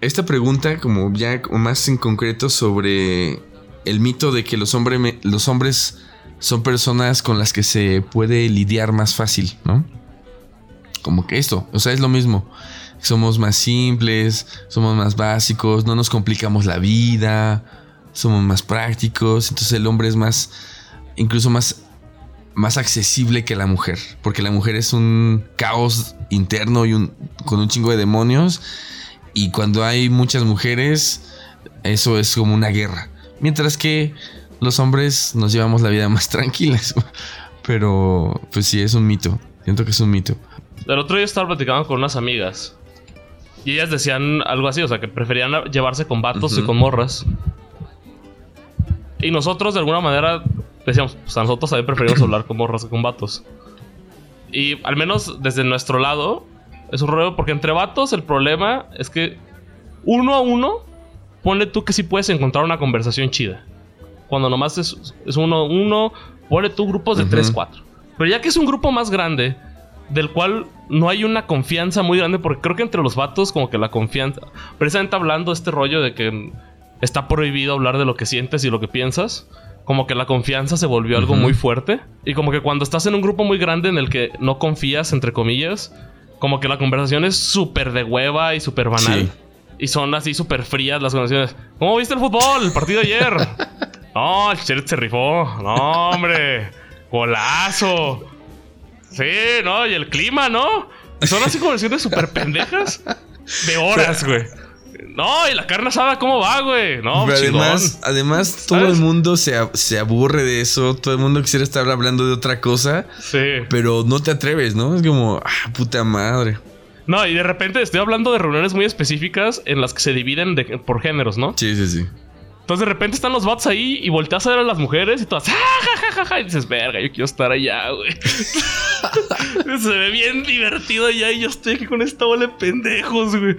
Esta pregunta, como ya más en concreto sobre el mito de que los, los hombres son personas con las que se puede lidiar más fácil, ¿no? Como que esto, o sea, es lo mismo. Somos más simples, somos más básicos, no nos complicamos la vida, somos más prácticos, entonces el hombre es más, incluso más, más accesible que la mujer, porque la mujer es un caos interno y un, con un chingo de demonios, y cuando hay muchas mujeres, eso es como una guerra. Mientras que los hombres nos llevamos la vida más tranquilas. Pero, pues sí, es un mito. Siento que es un mito. El otro día estaba platicando con unas amigas. Y ellas decían algo así, o sea, que preferían llevarse con vatos y Ujú. con morras. Y nosotros, de alguna manera, decíamos, pues a nosotros también preferimos hablar con morras que con vatos. Y al menos desde nuestro lado, es un rollo, porque entre vatos el problema es que uno a uno, ponle tú que sí puedes encontrar una conversación chida. Cuando nomás es, es uno uno, ponle tú grupos de Ujú. 3, 4. Pero ya que es un grupo más grande, del cual no hay una confianza muy grande, porque creo que entre los vatos, como que la confianza. Precisamente hablando de este rollo de que está prohibido hablar de lo que sientes y lo que piensas. Como que la confianza se volvió algo muy fuerte. Y como que cuando estás en un grupo muy grande en el que no confías, entre comillas, como que la conversación es súper de hueva y súper banal. Sí. Y son así súper frías las conversaciones. ¿Cómo viste el fútbol? El partido de ayer. No, el se rifó. No, hombre. Golazo. Sí, ¿no? Y el clima, ¿no? Son así conversaciones súper pendejas. De horas, güey. No, y la carne asada, ¿cómo va, güey? No, Pero chingón. además, además todo el mundo se, se aburre de eso. Todo el mundo quisiera estar hablando de otra cosa. Sí. Pero no te atreves, ¿no? Es como, ah, puta madre. No, y de repente estoy hablando de reuniones muy específicas en las que se dividen de- por géneros, ¿no? Sí, sí, sí. Entonces de repente están los vatos ahí y volteas a ver a las mujeres y todas, ¡ah, ja, ja, ja, ja! Y dices, verga, yo quiero estar allá, güey. Se ve bien divertido allá y yo estoy aquí con esta bola de pendejos, güey.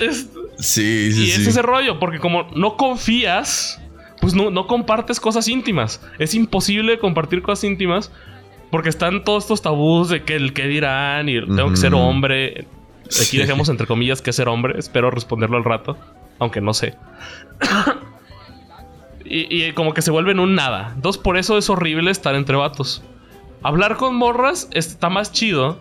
Es- Sí, sí, y sí. es ese rollo, porque como no confías, pues no, no compartes cosas íntimas. Es imposible compartir cosas íntimas porque están todos estos tabús de que el que dirán y tengo que ser hombre. Aquí dejemos entre comillas que ser hombre. Espero responderlo al rato, aunque no sé. y, y como que se vuelven un nada. Entonces por eso es horrible estar entre vatos. Hablar con morras está más chido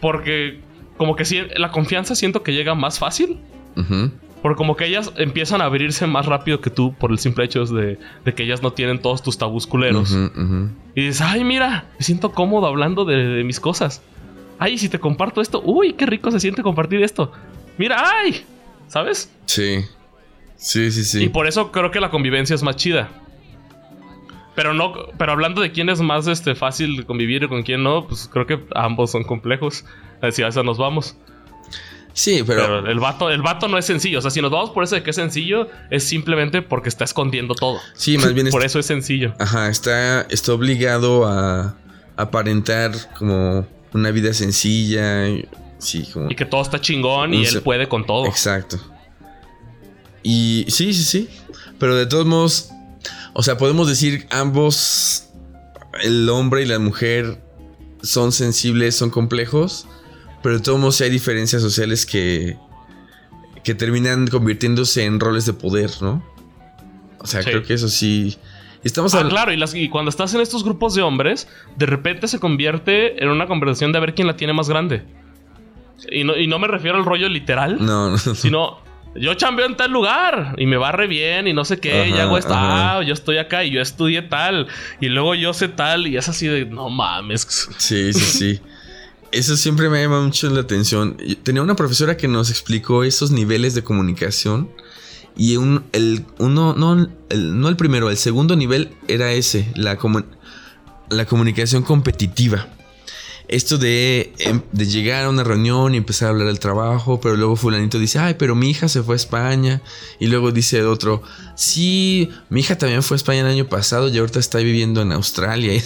porque como que sí, la confianza siento que llega más fácil. Ujú. Porque como que ellas empiezan a abrirse más rápido que tú por el simple hecho de, de que ellas no tienen todos tus tabús culeros. Y dices, ay, mira, me siento cómodo hablando de, de mis cosas. Ay, si te comparto esto, uy, qué rico se siente compartir esto. Mira, ay, ¿sabes? Sí. Sí, sí, sí. Y por eso creo que la convivencia es más chida. Pero no, pero hablando de quién es más este, fácil convivir y con quién no, pues creo que ambos son complejos. Si a eso nos vamos. Sí, pero, Pero el vato, el vato no es sencillo. O sea, si nos vamos por eso de que es sencillo, es simplemente porque está escondiendo todo. sí, más bien por es- eso es sencillo. Ajá, está, está obligado a aparentar como una vida sencilla. Y- Sí, como. Y que todo está chingón y él puede con todo. Exacto. Y sí, sí, sí. Pero de todos modos, o sea, podemos decir ambos, el hombre y la mujer, son sensibles, son complejos. Pero de todos modos hay diferencias sociales que, que terminan convirtiéndose en roles de poder, ¿no? O sea, Sí. creo que eso sí. Estamos Ah, hablando. claro, y, las- y cuando estás en estos grupos de hombres, de repente se convierte en una conversación de a ver quién la tiene más grande. Y no, y no me refiero al rollo literal, No, no, no. sino yo chambeo en tal lugar y me va re bien y no sé qué, y hago esto, ah, yo estoy acá y yo estudié tal, y luego yo sé tal, y es así de, no mames. Sí, sí, sí. Eso siempre me llama mucho la atención. Tenía una profesora que nos explicó esos niveles de comunicación. Y un, el, uno, no el, no el primero, el segundo nivel era ese, la, la comunicación competitiva esto de, em, de, llegar a una reunión y empezar a hablar del trabajo, pero luego fulanito dice, ay, pero mi hija se fue a España. Y luego dice el otro, sí, mi hija también fue a España el año pasado y ahorita está viviendo en Australia.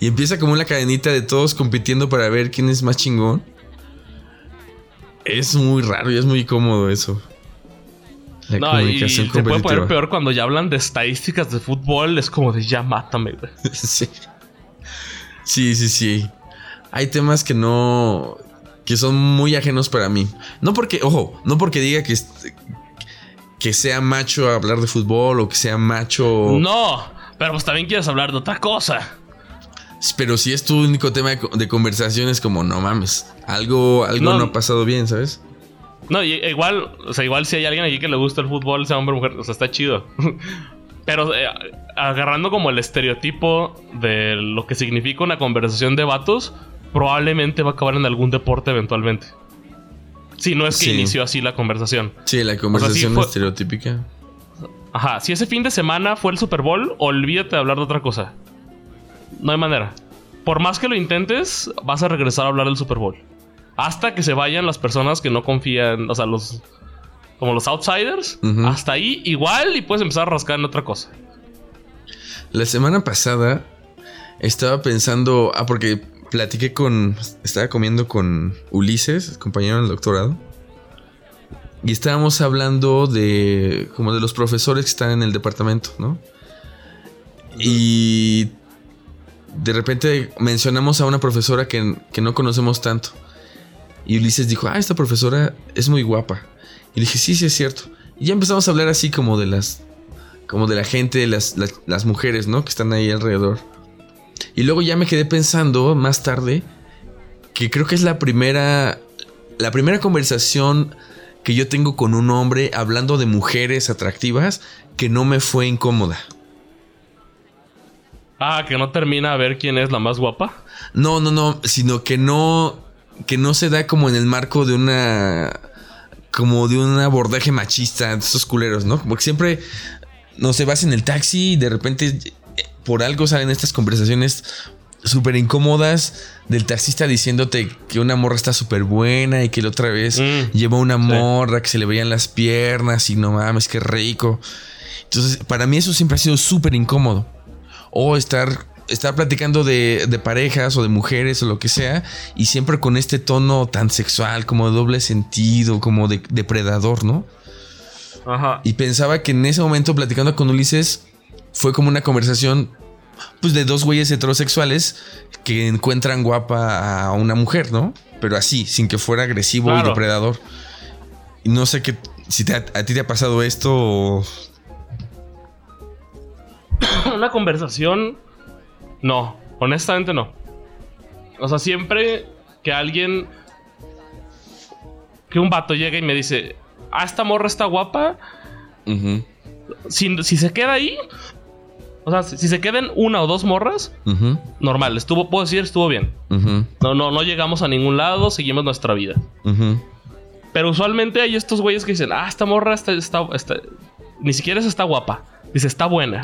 Y, empieza como una cadenita de todos compitiendo para ver quién es más chingón. Es muy raro y es muy cómodo eso. La no, comunicación y se puede poner peor cuando ya hablan de estadísticas de fútbol. Es como de ya mátame, sí. Sí, sí, sí hay temas que no. que son muy ajenos para mí. No porque, ojo, no porque diga que, que sea macho hablar de fútbol o que sea macho. No, pero pues también quieres hablar de otra cosa. Pero si es tu único tema de, conversación, es como, no mames, algo, algo no, ha pasado bien, ¿sabes? No, igual, o sea, igual si hay alguien aquí que le gusta el fútbol, sea hombre o mujer, o sea, está chido. Pero eh, agarrando como el estereotipo de lo que significa una conversación de vatos, probablemente va a acabar en algún deporte eventualmente. Si no es que inició así la conversación. Sí, la conversación estereotípica. Ajá, si ese fin de semana fue el Super Bowl, olvídate de hablar de otra cosa. No hay manera. Por más que lo intentes, vas a regresar a hablar del Super Bowl. Hasta que se vayan las personas que no confían, o sea, los como los outsiders. Hasta ahí igual y puedes empezar a rascar en otra cosa. La semana pasada estaba pensando, ah, porque platiqué con. Estaba comiendo con Ulises, compañero del doctorado. Y estábamos hablando de. como de los profesores que están en el departamento, ¿no? Y. De repente mencionamos a una profesora que, que no conocemos tanto. Y Ulises dijo: Ah, esta profesora es muy guapa. Y dije: Sí, sí, es cierto. Y ya empezamos a hablar así como de las. como de la gente, las, las, las mujeres, ¿no? Que están ahí alrededor. Y luego ya me quedé pensando más tarde que creo que es la primera la primera conversación que yo tengo con un hombre hablando de mujeres atractivas que no me fue incómoda. Ah, que no termina a ver quién es la más guapa. No, no, no, sino que no que no se da como en el marco de una como de un abordaje machista de estos culeros, ¿no? Como que siempre no se vas en el taxi y de repente por algo salen estas conversaciones súper incómodas del taxista diciéndote que una morra está súper buena y que la otra vez mm, llevó una morra que se le veían las piernas y no mames, qué rico. Entonces, para mí eso siempre ha sido súper incómodo. O estar, estar platicando de, de, parejas o de mujeres o lo que sea y siempre con este tono tan sexual, como de doble sentido, como de depredador, ¿no? Ajá. Y pensaba que en ese momento platicando con Ulises fue como una conversación pues de dos güeyes heterosexuales que encuentran guapa a una mujer, ¿no? Pero así, sin que fuera agresivo y depredador. Y no sé qué si a, ti te ha pasado esto o... una conversación no, honestamente no. O sea, siempre que alguien que un vato llega y me dice, "Ah, esta morra está guapa." si, si se queda ahí, o sea, si, se quedan una o dos morras, normal. Estuvo, puedo decir, estuvo bien. No, no, no llegamos a ningún lado, seguimos nuestra vida. Pero usualmente hay estos güeyes que dicen, ah, esta morra está, está, ni siquiera está guapa. Dice, está buena.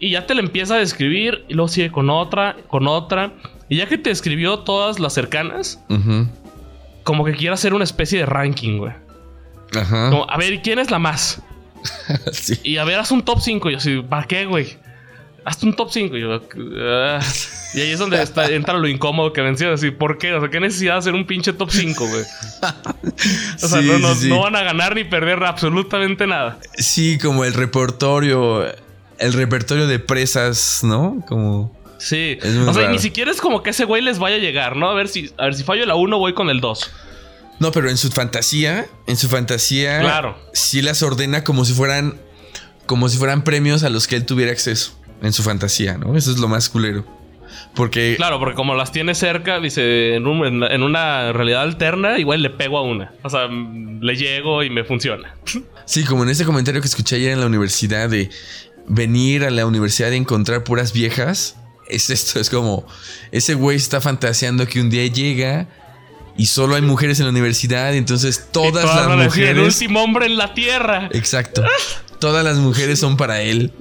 Y ya te la empieza a describir y luego sigue con otra, con otra. Y ya que te escribió todas las cercanas, como que quiere hacer una especie de ranking, güey. Ajá. a ver, ¿quién es la más? Y a ver, haz un top 5. Y yo así, ¿para qué, güey? Hazte un top 5. Y yo, ah". Y ahí es donde entra lo incómodo que mencionas. Así, ¿por qué? O sea, ¿qué necesidad de hacer un pinche top 5, güey? O sea, no, no, van a ganar ni perder absolutamente nada. Sí, como el repertorio. El repertorio de presas, ¿no? Como. Sí. O sea, ni siquiera es como que ese güey les vaya a llegar, ¿no? A ver si, a ver si fallo la 1, voy con el 2. No, pero en su fantasía, en su fantasía, claro. sí las ordena como si fueran, como si fueran premios a los que él tuviera acceso en su fantasía, ¿no? Eso es lo más culero. Porque. Claro, porque como las tiene cerca, dice, en, en, una realidad alterna, igual le pego a una. O sea, le llego y me funciona. Sí, como en ese comentario que escuché ayer en la universidad de venir a la universidad y encontrar puras viejas. Es esto, es como. Ese güey está fantaseando que un día llega y solo hay mujeres en la universidad, y entonces todas, las mujeres. El último hombre en la tierra. Exacto. todas las mujeres son para él.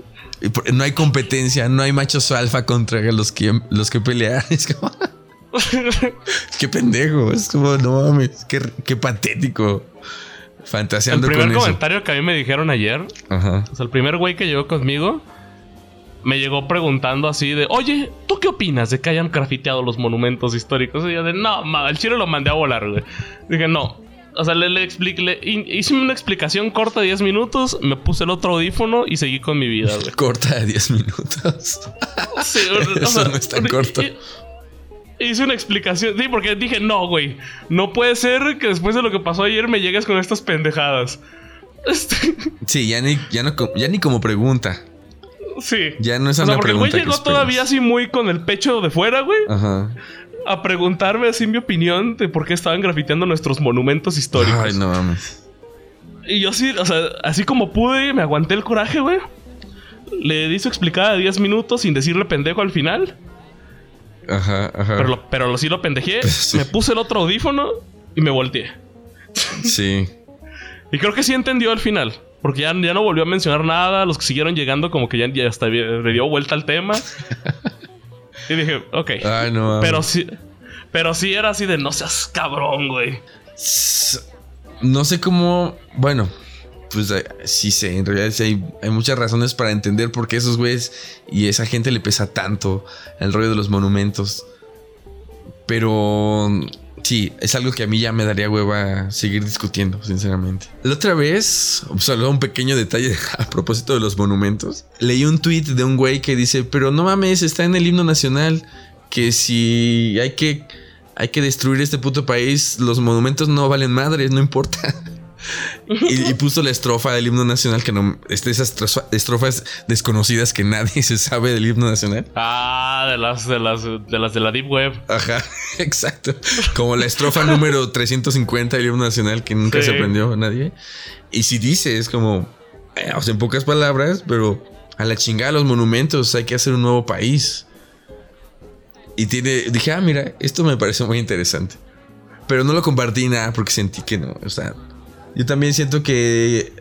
No hay competencia, no hay machos alfa contra los que, los que pelean. Es como. qué pendejo. Es como, no mames. Qué, patético. Fantaseando El primer comentario que a mí me dijeron ayer. Ajá. O sea, el primer güey que llegó conmigo. Me llegó preguntando así de, oye, ¿tú qué opinas de que hayan grafiteado los monumentos históricos? Y yo de, no, el chile lo mandé a volar, güey. Dije, no, o sea, le, le expliqué, hice una explicación corta de 10 minutos, me puse el otro audífono y seguí con mi vida, güey. Corta de 10 minutos. Sí, Eso no es tan corto. Hice una explicación. Sí, porque dije, no, güey. No puede ser que después de lo que pasó ayer me llegues con estas pendejadas. Este sí, ya ni, ya, no, ya ni como pregunta. Sí. Ya no es o sea, porque el güey llegó todavía así muy con el pecho de fuera, güey. Ajá a preguntarme así mi opinión de por qué estaban grafiteando nuestros monumentos históricos. Ay, no mames. Y yo sí, o sea, así como pude, me aguanté el coraje, güey. Le di su explicada de 10 minutos sin decirle pendejo al final. Ajá, ajá. Pero, pero sí lo pendejé. Me puse el otro audífono y me volteé. Sí. Y creo que sí entendió al final. Porque ya, ya no volvió a mencionar nada. Los que siguieron llegando, como que ya, ya hasta le dio vuelta al tema. Y dije, ok. Ay, no. Pero sí, pero sí era así de no seas cabrón, güey. No sé cómo. Bueno, pues eh, sí sé. En realidad sí hay, hay, muchas razones para entender por qué esos güeyes y esa gente le pesa tanto el rollo de los monumentos. Pero sí, es algo que a mí ya me daría hueva seguir discutiendo, sinceramente. La otra vez, solo un pequeño detalle a propósito de los monumentos. Leí un tweet de un güey que dice, pero no mames, está en el himno nacional, que si hay que, hay que destruir este puto país, los monumentos no valen madres, no importa. y, puso la estrofa del himno nacional que no. Este, esas estrofas desconocidas que nadie se sabe del himno nacional. Ah, de las de las de las de la Deep Web. Ajá, exacto. Como la estrofa número 350 del himno nacional que nunca se aprendió nadie. Y si dice, es como. Eh, o sea, en pocas palabras, pero a la chingada los monumentos, hay que hacer un nuevo país. Y tiene. Dije, ah, mira, esto me parece muy interesante. Pero no lo compartí nada porque sentí que no. O sea, yo también siento que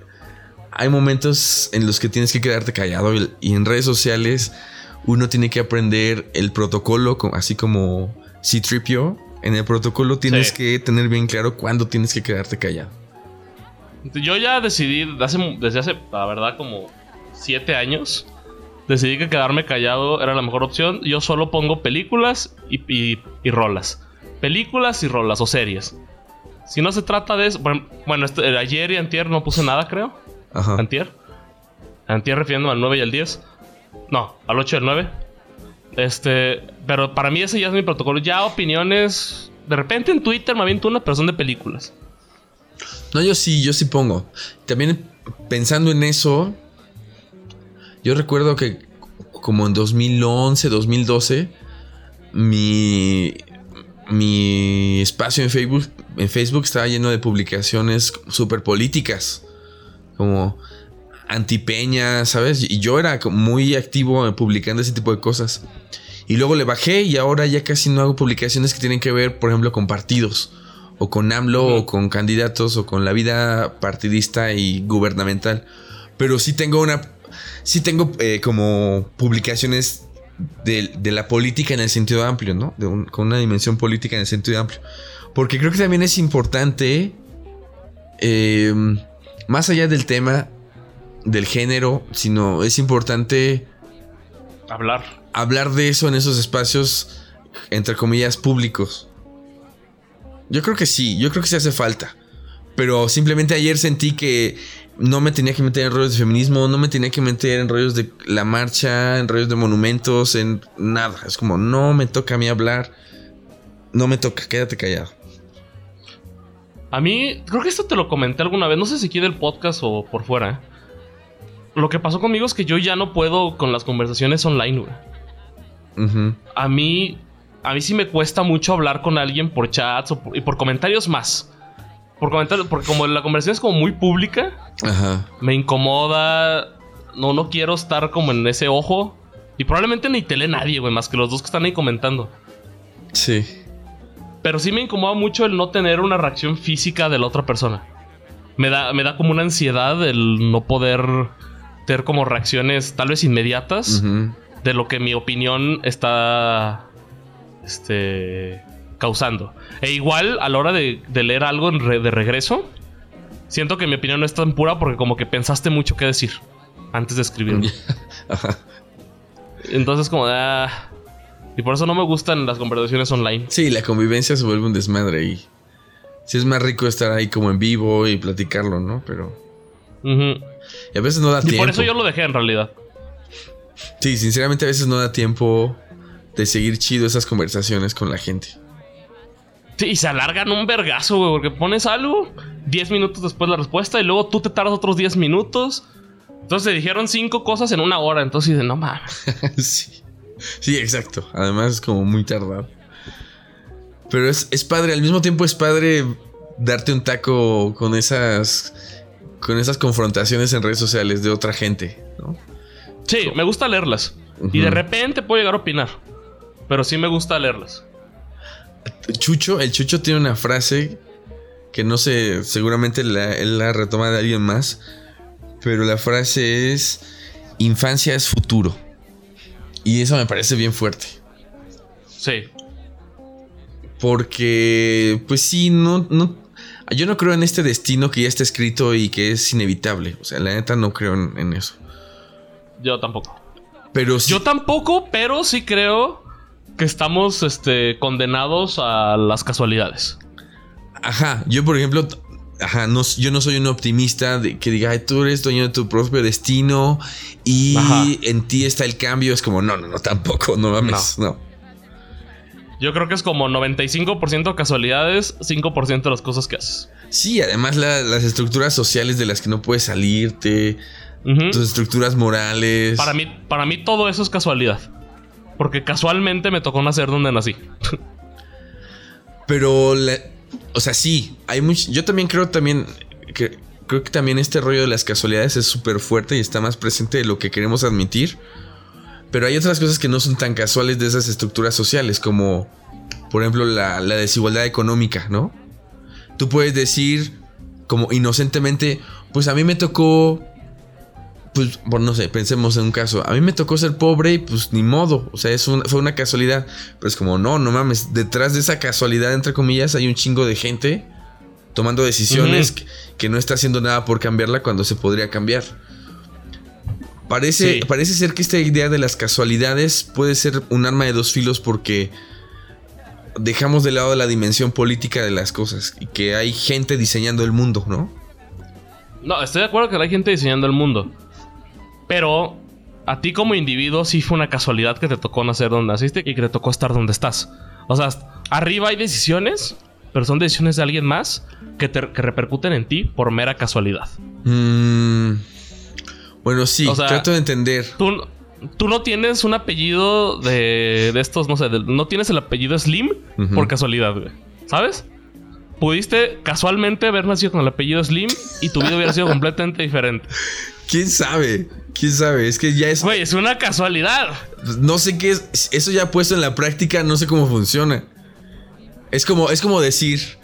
hay momentos en los que tienes que quedarte callado y en redes sociales uno tiene que aprender el protocolo, así como C-Tripio. En el protocolo tienes que tener bien claro cuándo tienes que quedarte callado. Yo ya decidí, desde hace, la verdad, como siete años, decidí que quedarme callado era la mejor opción. Yo solo pongo películas y, y rolas. Películas y rolas o series. Si no se trata de eso. Bueno, este, ayer y antier no puse nada, creo. Ajá. Antier. Antier refiriéndome al 9 y al 10. No, al 8 y al 9. Este. Pero para mí ese ya es mi protocolo. Ya opiniones. De repente en Twitter me aviento una, pero son de películas. No, yo sí, yo sí pongo. También pensando en eso. Yo recuerdo que como en 2011, 2012. Mi mi espacio en Facebook, en Facebook estaba lleno de publicaciones súper políticas, como antipeña, ¿sabes? Y yo era muy activo publicando ese tipo de cosas. Y luego le bajé y ahora ya casi no hago publicaciones que tienen que ver, por ejemplo, con partidos, o con AMLO, o con candidatos, o con la vida partidista y gubernamental. Pero sí tengo una. Sí tengo eh, como publicaciones de, la política en el sentido amplio, ¿no? con una dimensión política en el sentido amplio. Porque creo que también es importante, em, más allá del tema del género, sino es importante hablar. Hablar de eso en esos espacios, entre comillas, públicos. Yo creo que sí, yo creo que sí hace falta. Pero simplemente ayer sentí que no me tenía que meter en rollos de feminismo, no me tenía que meter en rollos de la marcha, en rollos de monumentos, en nada. Es como, no me toca a mí hablar, no me toca, quédate callado. A mí, creo que esto te lo comenté alguna vez, no sé si aquí del podcast o por fuera. Lo que pasó conmigo es que yo ya no puedo con las conversaciones online, güey. a mí a mí sí me cuesta mucho hablar con alguien por chats y por comentarios más. Por comentarios, porque como la conversación es como muy pública, me incomoda. No, no quiero estar como en ese ojo. Y probablemente ni te lee nadie, güey, más que los dos que están ahí comentando. Sí. Pero sí me incomoda mucho el no tener una reacción física de la otra persona. Me da, me da como una ansiedad el no poder tener como reacciones tal vez inmediatas de lo que mi opinión está este, causando. E igual a la hora de, leer algo de regreso, siento que mi opinión no es tan pura porque como que pensaste mucho qué decir antes de escribirlo. Entonces como... Ah, y por eso no me gustan las conversaciones online. Sí, la convivencia se vuelve un desmadre y... Sí es más rico estar ahí como en vivo y platicarlo, ¿no? Pero... Y a veces no da tiempo. Y por eso yo lo dejé en realidad. Sí, sinceramente a veces no da tiempo de seguir chido esas conversaciones con la gente. Sí, y se alargan un vergazo, güey, porque pones algo, 10 minutos después la respuesta, y luego tú te tardas otros 10 minutos. Entonces se dijeron cinco cosas en una hora, entonces de no mames. sí. sí, exacto. Además es como muy tardado. Pero es, es padre, al mismo tiempo es padre darte un taco con esas. con esas confrontaciones en redes sociales de otra gente, ¿no? Sí, me gusta leerlas. Y de repente puedo llegar a opinar. Pero sí me gusta leerlas. Chucho, el Chucho tiene una frase que no sé, seguramente la, él la retoma de alguien más. Pero la frase es: Infancia es futuro. Y eso me parece bien fuerte. Sí. Porque, pues sí, no, no. Yo no creo en este destino que ya está escrito y que es inevitable. O sea, la neta no creo en, eso. Yo tampoco. Pero Yo tampoco, pero sí creo que estamos este, condenados a las casualidades. Ajá, yo por ejemplo, ajá, no, yo no soy un optimista de que diga, tú eres dueño de tu propio destino y en ti está el cambio. Es como, no, no, no, tampoco, no mames, no. Yo creo que es como 95% casualidades, 5% de las cosas que haces. Sí, además las estructuras sociales de las que no puedes salirte, tus estructuras morales. Para mí, para mí todo eso es casualidad. Porque casualmente me tocó nacer donde nací. Pero, o sea, sí, hay mucho. Yo también creo también que creo que también este rollo de las casualidades es súper fuerte y está más presente de lo que queremos admitir. Pero hay otras cosas que no son tan casuales de esas estructuras sociales, como, por ejemplo, la, la desigualdad económica, ¿no? Tú puedes decir, como inocentemente, pues a mí me tocó pues, bueno, no sé, pensemos en un caso. A mí me tocó ser pobre y pues ni modo. O sea, es fue una casualidad. Pero es como, no, no mames. Detrás de esa casualidad, entre comillas, hay un chingo de gente tomando decisiones que, no está haciendo nada por cambiarla cuando se podría cambiar. Parece, parece ser que esta idea de las casualidades puede ser un arma de dos filos porque dejamos de lado la dimensión política de las cosas y que hay gente diseñando el mundo, ¿no? No, estoy de acuerdo que hay gente diseñando el mundo. Pero a ti como individuo sí fue una casualidad que te tocó nacer donde naciste y que te tocó estar donde estás. O sea, arriba hay decisiones, pero son decisiones de alguien más que, te, repercuten en ti por mera casualidad. Mm, bueno, sí, trato de entender. Tú, tú, no tienes un apellido de, de estos, no sé, no tienes el apellido Slim por casualidad, güey. ¿Sabes? Pudiste casualmente haber nacido con el apellido Slim y tu vida hubiera sido completamente diferente. ¿Quién sabe? ¿Quién sabe? Es que ya es... Güey, es una casualidad. No sé qué es... Eso ya puesto en la práctica, no sé cómo funciona. Es como, es como decir...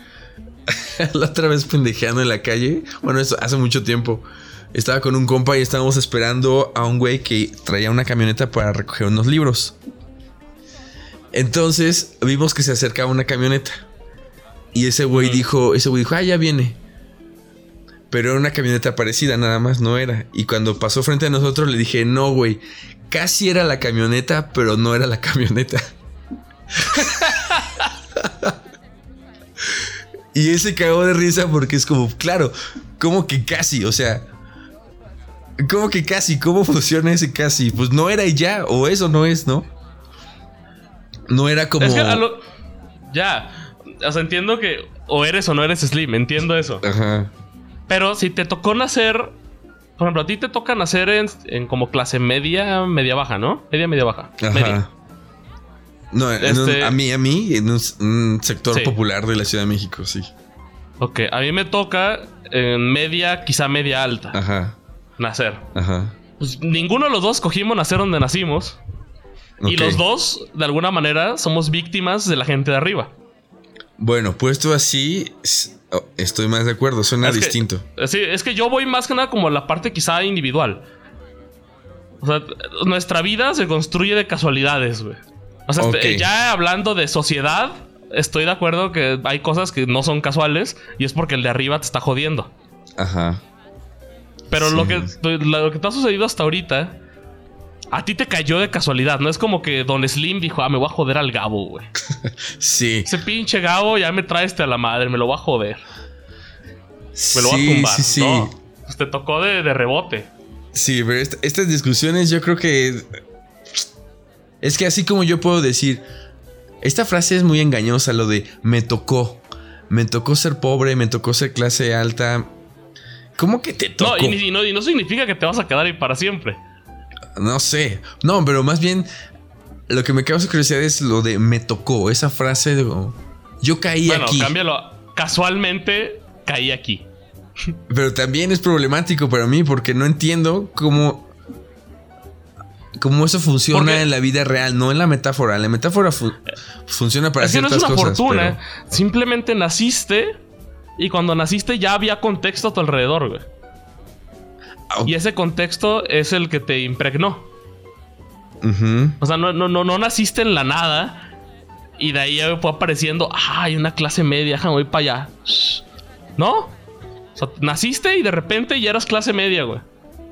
la otra vez pendejeando en la calle. Bueno, eso hace mucho tiempo. Estaba con un compa y estábamos esperando a un güey que traía una camioneta para recoger unos libros. Entonces vimos que se acercaba una camioneta. Y ese güey dijo, ese güey dijo, ah, ya viene. Pero era una camioneta parecida, nada más, no era. Y cuando pasó frente a nosotros le dije, no, güey, casi era la camioneta, pero no era la camioneta. y él se cagó de risa porque es como, claro, como que casi, o sea, ¿cómo que casi? ¿Cómo funciona ese casi? Pues no era y ya, o eso no es, ¿no? No era como... Ya, o sea, entiendo que o eres o no eres Slim, entiendo eso. Ajá. Pero si te tocó nacer, por ejemplo, a ti te toca nacer en, como clase media, media baja, ¿no? Media, media baja. Media. No, en un- Este- a mí, a mí, en un, un sector Sí. popular de la Ciudad de México, sí. Ok, a mí me toca en media, quizá media alta, Ajá, nacer. ajá. Pues ninguno de los dos escogimos nacer donde nacimos. Y los dos, de alguna manera, somos víctimas de la gente de arriba. Bueno, puesto así, oh, estoy más de acuerdo, suena Es que- distinto. Sí, es que yo voy más que nada como la parte quizá individual. O sea, nuestra vida se construye de casualidades, güey. O sea, ya hablando de sociedad, estoy de acuerdo que hay cosas que no son casuales y es porque el de arriba te está jodiendo. Ajá. Pero Sí. lo, que, lo que te ha sucedido hasta ahorita, a ti te cayó de casualidad. No es como que Don Slim dijo, ah, me voy a joder al Gabo, güey. Sí. Ese pinche Gabo ya me trae este a la madre, me lo va a joder. Me lo va a Sí, tumbar. sí, sí. No, pues te tocó de, de rebote. Sí, pero est- estas discusiones yo creo que... Es que así como yo puedo decir, esta frase es muy engañosa, lo de me tocó. Me tocó ser pobre, me tocó ser clase alta. ¿Cómo que te No tocó? y, ni- y no, y no significa que te vas a quedar ahí para siempre. No sé. No, pero más bien lo que me causa curiosidad es lo de me tocó. Esa frase de yo caí bueno, aquí. cámbialo. Casualmente caí aquí. Pero también es problemático para mí porque no entiendo cómo. Cómo eso funciona Porque- en la vida real, no en la metáfora. La metáfora fu- funciona para es que no ciertas es una cosas. fortuna. Simplemente naciste y cuando naciste ya había contexto a tu alrededor, güey. Y ese contexto es el que te impregnó. O sea, no, no, no, no naciste en la nada y de ahí ya fue apareciendo, ah, hay una clase media, déjame voy para allá. ¿No? O sea, naciste y de repente ya eras clase media, güey.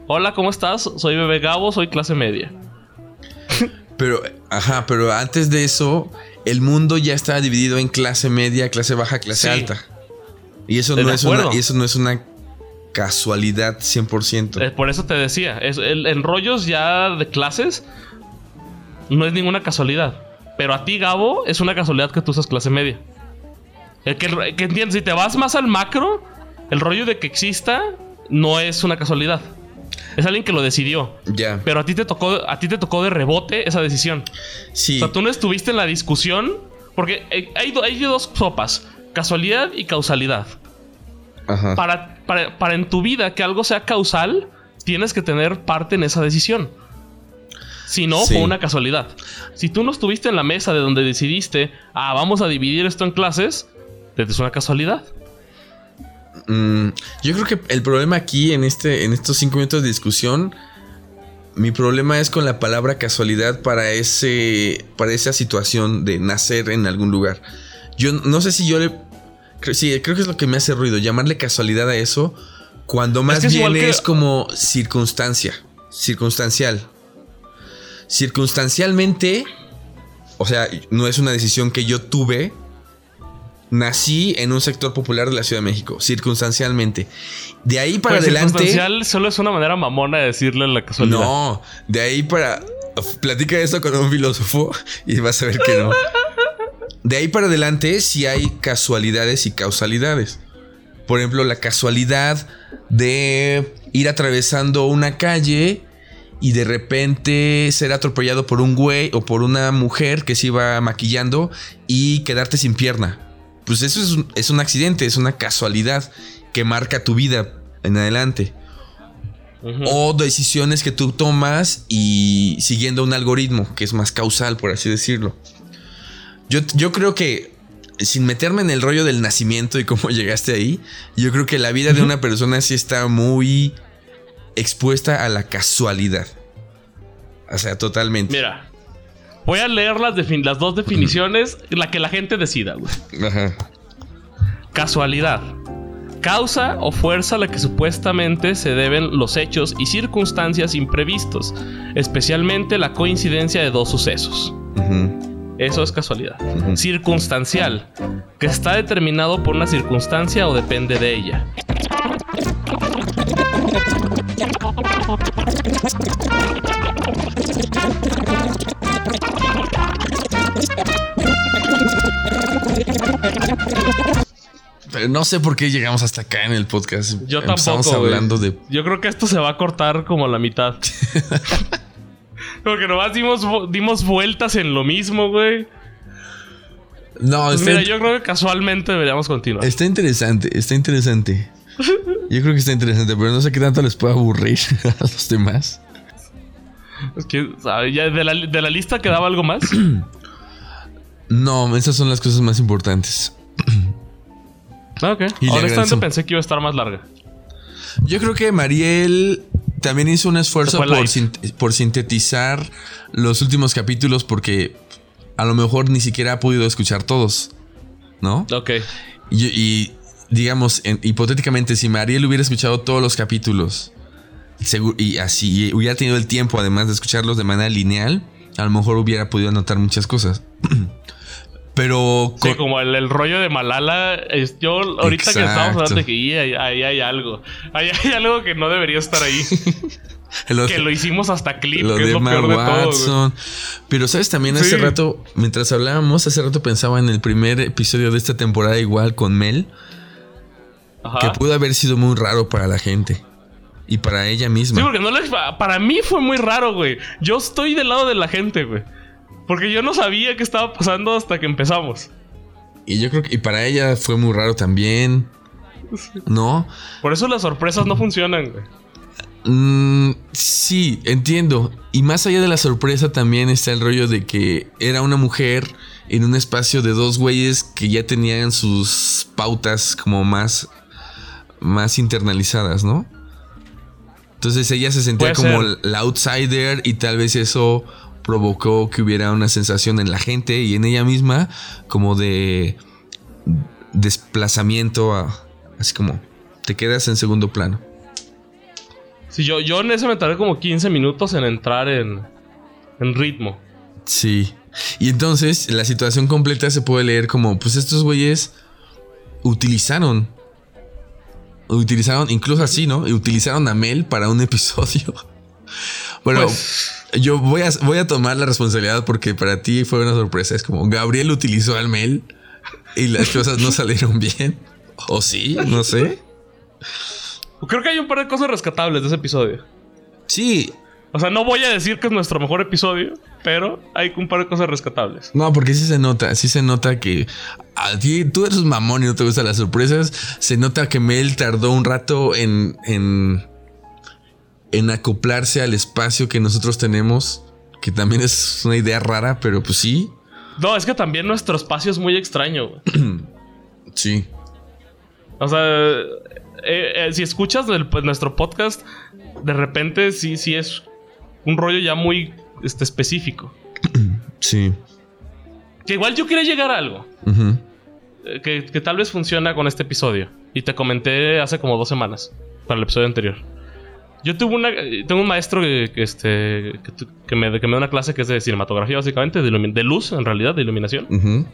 Hola, ¿cómo estás? Soy Bebé Gabo, soy clase media. Pero, ajá, pero antes de eso, el mundo ya estaba dividido en clase media, clase baja, clase Sí. alta. Y eso, no de es una, y eso no es una casualidad 100%. Eh, por eso te decía, es, el, en rollos ya de clases no es ninguna casualidad. Pero a ti, Gabo, es una casualidad que tú seas clase media. El que, que entiendes, si te vas más al macro, el rollo de que exista no es una casualidad. Es alguien que lo decidió. ya. Pero a ti te tocó, a ti te tocó de rebote esa decisión. Sí. O sea, tú no estuviste en la discusión. Porque eh, hay, hay dos sopas: casualidad y causalidad. Ajá. Para, para, para en tu vida que algo sea causal, tienes que tener parte en esa decisión. Si no, Sí. fue una casualidad. Si tú no estuviste en la mesa de donde decidiste, ah, vamos a dividir esto en clases, es una casualidad. Mm, yo creo que el problema aquí en, este, en estos cinco minutos de discusión, mi problema es con la palabra casualidad para, ese, para esa situación de nacer en algún lugar. Yo no sé si yo le... Sí, creo que es lo que me hace ruido, llamarle casualidad a eso, cuando más que es bien que- es como circunstancia, circunstancial. Circunstancialmente, o sea, no es una decisión que yo tuve, Nací en un sector popular de la Ciudad de México, circunstancialmente. De ahí para Pues adelante. circunstancial solo es una manera mamona de decirle la casualidad. No, de ahí para. Platica eso con un filósofo y vas a ver que no. De ahí para adelante sí hay casualidades y causalidades. Por ejemplo, la casualidad de ir atravesando una calle y de repente ser atropellado por un güey o por una mujer que se iba maquillando y quedarte sin pierna. Pues eso es un, es un accidente, es una casualidad que marca tu vida en adelante. O decisiones que tú tomas y siguiendo un algoritmo que es más causal, por así decirlo. Yo, yo creo que, sin meterme en el rollo del nacimiento y cómo llegaste ahí, yo creo que la vida de una persona sí está muy expuesta a la casualidad. O sea, totalmente. Mira, voy a leer las, defin- las dos definiciones, la que la gente decida, güey. Ajá. Casualidad. Causa o fuerza a la que supuestamente se deben los hechos y circunstancias imprevistos, especialmente la coincidencia de dos sucesos. Ujú. Eso es casualidad. Circunstancial, que está determinado por una circunstancia o depende de ella. Pero no sé por qué llegamos hasta acá en el podcast. Yo Empezamos tampoco. hablando de. Yo creo que esto se va a cortar como a la mitad. Como que nomás dimos, dimos vueltas en lo mismo, güey. No, Pues está, mira, yo creo que casualmente deberíamos continuar. está interesante, está interesante. Yo creo que está interesante, pero no sé qué tanto les puede aburrir a los demás. Es que. Ya de la, de la lista quedaba algo más. No, esas son las cosas más importantes. Ah, ok. Y Honestamente pensé que iba a estar más larga. Yo creo que Mariel también hizo un esfuerzo por, sintetizar los últimos capítulos porque a lo mejor ni siquiera ha podido escuchar todos, ¿no? Ok. Y, y, digamos, en- hipotéticamente, si Mariel hubiera escuchado todos los capítulos y así y hubiera tenido el tiempo además de escucharlos de manera lineal, a lo mejor hubiera podido anotar muchas cosas. Pero Sí, como el, el rollo de Malala. es- yo ahorita que estamos hablando de que ahí hay, ahí hay algo. Ahí hay algo que no debería estar ahí. lo- que lo hicimos hasta clip, lo que es de lo Emma peor de todo. güey. Pero sabes, también hace rato, mientras hablábamos, hace rato pensaba en el primer episodio de esta temporada igual con Mel, Ajá. que pudo haber sido muy raro para la gente y para ella misma. Sí, porque no le- para mí fue muy raro, güey. Yo estoy del lado de la gente, güey. Porque yo no sabía qué estaba pasando hasta que empezamos. Y yo creo que y para ella fue muy raro también. ¿No? Por eso las sorpresas no funcionan, güey. Mm, sí, entiendo. Y más allá de la sorpresa también está el rollo de que era una mujer en un espacio de dos güeyes que ya tenían sus pautas como más, más internalizadas, ¿no? Entonces ella se sentía Puede como ser. la outsider y tal vez eso provocó que hubiera una sensación en la gente y en ella misma como de desplazamiento a, así como te quedas en segundo plano. Sí, yo, yo en ese me tardé como 15 minutos en entrar en, en ritmo. Sí. Y entonces la situación completa se puede leer como, pues estos güeyes utilizaron, utilizaron, incluso así, ¿no? Y utilizaron a Mel para un episodio. Bueno, Pues- yo voy a, voy a tomar la responsabilidad porque para ti fue una sorpresa. Es como, Gabriel utilizó al Mel y las cosas no salieron bien. O sí, no sé. Creo que hay un par de cosas rescatables de ese episodio. Sí, O sea, no voy a decir que es nuestro mejor episodio, pero hay un par de cosas rescatables. No, porque sí se nota, sí se nota que a ti tú eres un mamón y no te gustan las sorpresas. Se nota que Mel tardó un rato en, en, en acoplarse al espacio que nosotros tenemos, que también es una idea rara, pero pues sí, No, es que también nuestro espacio es muy extraño, güey. sí. O sea, eh, eh, si escuchas el- pues, nuestro podcast, de repente sí, sí es un rollo ya muy este, específico. Sí. Que igual yo quería llegar a algo. Eh, que, que tal vez funciona con este episodio. Y te comenté hace como dos semanas, para el episodio anterior. Yo tuve una, tengo un maestro que, que, este, que, que me, que me da una clase que es de cinematografía, básicamente, de, luz, en realidad, de iluminación.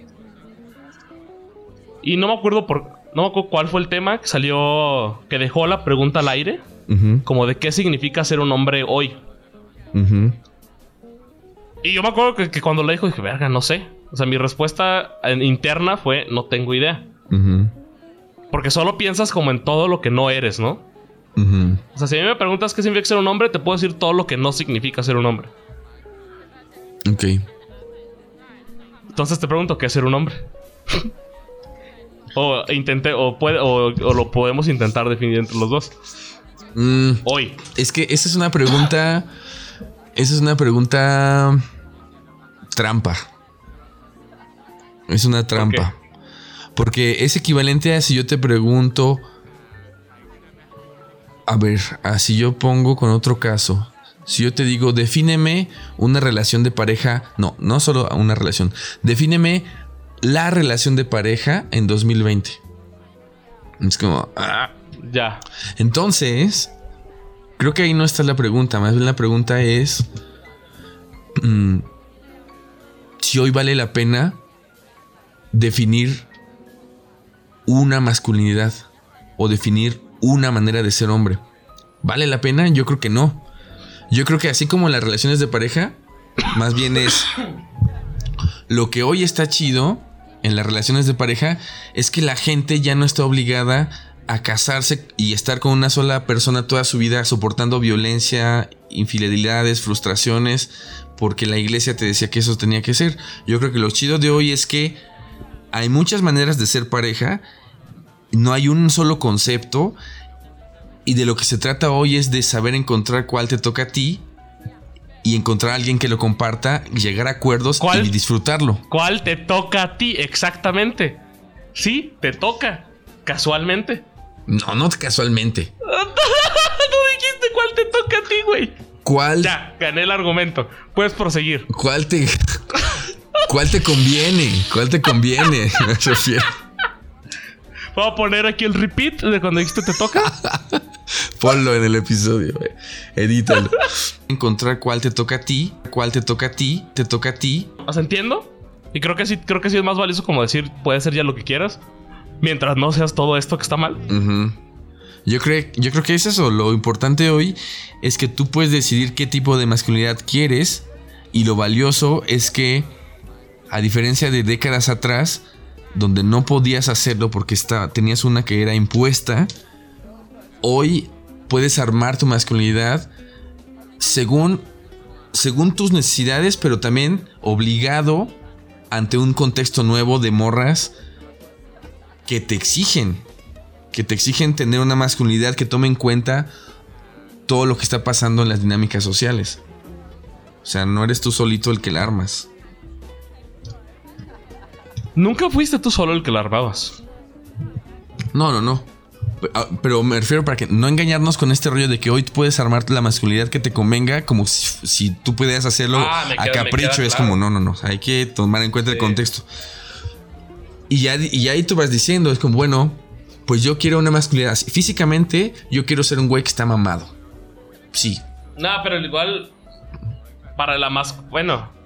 Y no me acuerdo por. No me acuerdo cuál fue el tema que salió. que dejó la pregunta al aire. Como de qué significa ser un hombre hoy. Y yo me acuerdo que, que cuando le dijo, dije, verga, no sé. O sea, mi respuesta eh, interna fue, no tengo idea. Porque solo piensas como en todo lo que no eres, ¿no? O sea, si a mí me preguntas qué significa ser un hombre, te puedo decir todo lo que no significa ser un hombre. Ok. Entonces te pregunto, ¿qué es ser un hombre? o intenté, o, puede, o, o lo podemos intentar definir entre los dos. Mm, Hoy. Es que esa es una pregunta. Esa es una pregunta. Trampa. Es una trampa. Porque es equivalente a si yo te pregunto. A ver, así yo pongo con otro caso. Si yo te digo, defíneme una relación de pareja. No, no solo una relación. Defíneme la relación de pareja en 2020. Es como. ah, Ya. entonces, creo que ahí no está la pregunta. Más bien la pregunta es mm, si hoy vale la pena definir una masculinidad o definir una manera de ser hombre. ¿Vale la pena? Yo creo que no. Yo creo que así como las relaciones de pareja, más bien es lo que hoy está chido en las relaciones de pareja es que la gente ya no está obligada a casarse y estar con una sola persona toda su vida soportando violencia, infidelidades, frustraciones, porque la iglesia te decía que eso tenía que ser. Yo creo que lo chido de hoy es que hay muchas maneras de ser pareja, no hay un solo concepto y de lo que se trata hoy es de saber encontrar cuál te toca a ti y encontrar a alguien que lo comparta, llegar a acuerdos y disfrutarlo. ¿Cuál te toca a ti exactamente? Sí, te toca, casualmente. No, no casualmente. no dijiste cuál te toca a ti, güey. ¿Cuál? Ya, gané el argumento. Puedes proseguir. ¿Cuál te. ¿Cuál te conviene? ¿Cuál te conviene? Me refiero. Voy a poner aquí el repeat de cuando dijiste te toca. Ponlo en el episodio, güey. edítalo. Encontrar cuál te toca a ti, cuál te toca a ti, te toca a ti. ¿Os entiendo? Y creo que sí, creo que sí es más valioso como decir, puede ser ya lo que quieras. Mientras no seas todo esto que está mal. yo, creo, yo creo que es eso. Lo importante hoy es que tú puedes decidir qué tipo de masculinidad quieres. Y lo valioso es que, a diferencia de décadas atrás, donde no podías hacerlo porque tenías una que era impuesta, hoy puedes armar tu masculinidad según, según tus necesidades, pero también obligado ante un contexto nuevo de morras que te exigen, que te exigen tener una masculinidad que tome en cuenta todo lo que está pasando en las dinámicas sociales. O sea, no eres tú solito el que la armas. Nunca fuiste tú solo el que la armabas. No, no, no. Ah, pero me refiero para que no engañarnos con este rollo de que hoy puedes armar la masculinidad que te convenga, como si, tú pudieras hacerlo ah, a capricho. Es como, no, no, no. Hay que tomar en cuenta el contexto. Y ya, y ahí tú vas diciendo, es como, bueno, pues yo quiero una masculinidad. Físicamente, yo quiero ser un güey que está mamado. Sí. No, pero igual. Para la más. Bueno.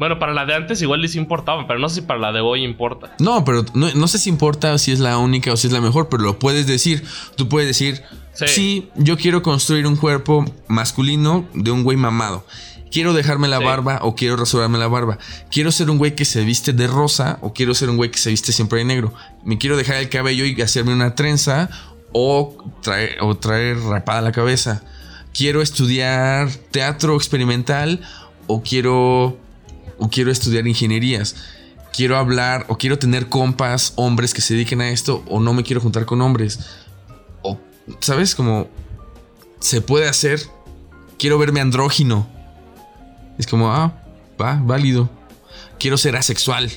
Bueno, para la de antes igual les importaba, pero no sé si para la de hoy importa. No, pero no, sé si importa si es la única o si es la mejor, pero lo puedes decir. Tú puedes decir, sí yo quiero construir un cuerpo masculino de un güey mamado. Quiero dejarme la barba o quiero rasurarme la barba. Quiero ser un güey que se viste de rosa o quiero ser un güey que se viste siempre de negro. Me quiero dejar el cabello y hacerme una trenza o traer, o traer rapada la cabeza. Quiero estudiar teatro experimental o quiero, o quiero estudiar ingenierías. Quiero hablar o quiero tener compas, hombres que se dediquen a esto o no me quiero juntar con hombres. O, ¿sabes? Como se puede hacer. Quiero verme andrógino es como, ah, va, válido. Quiero ser asexual.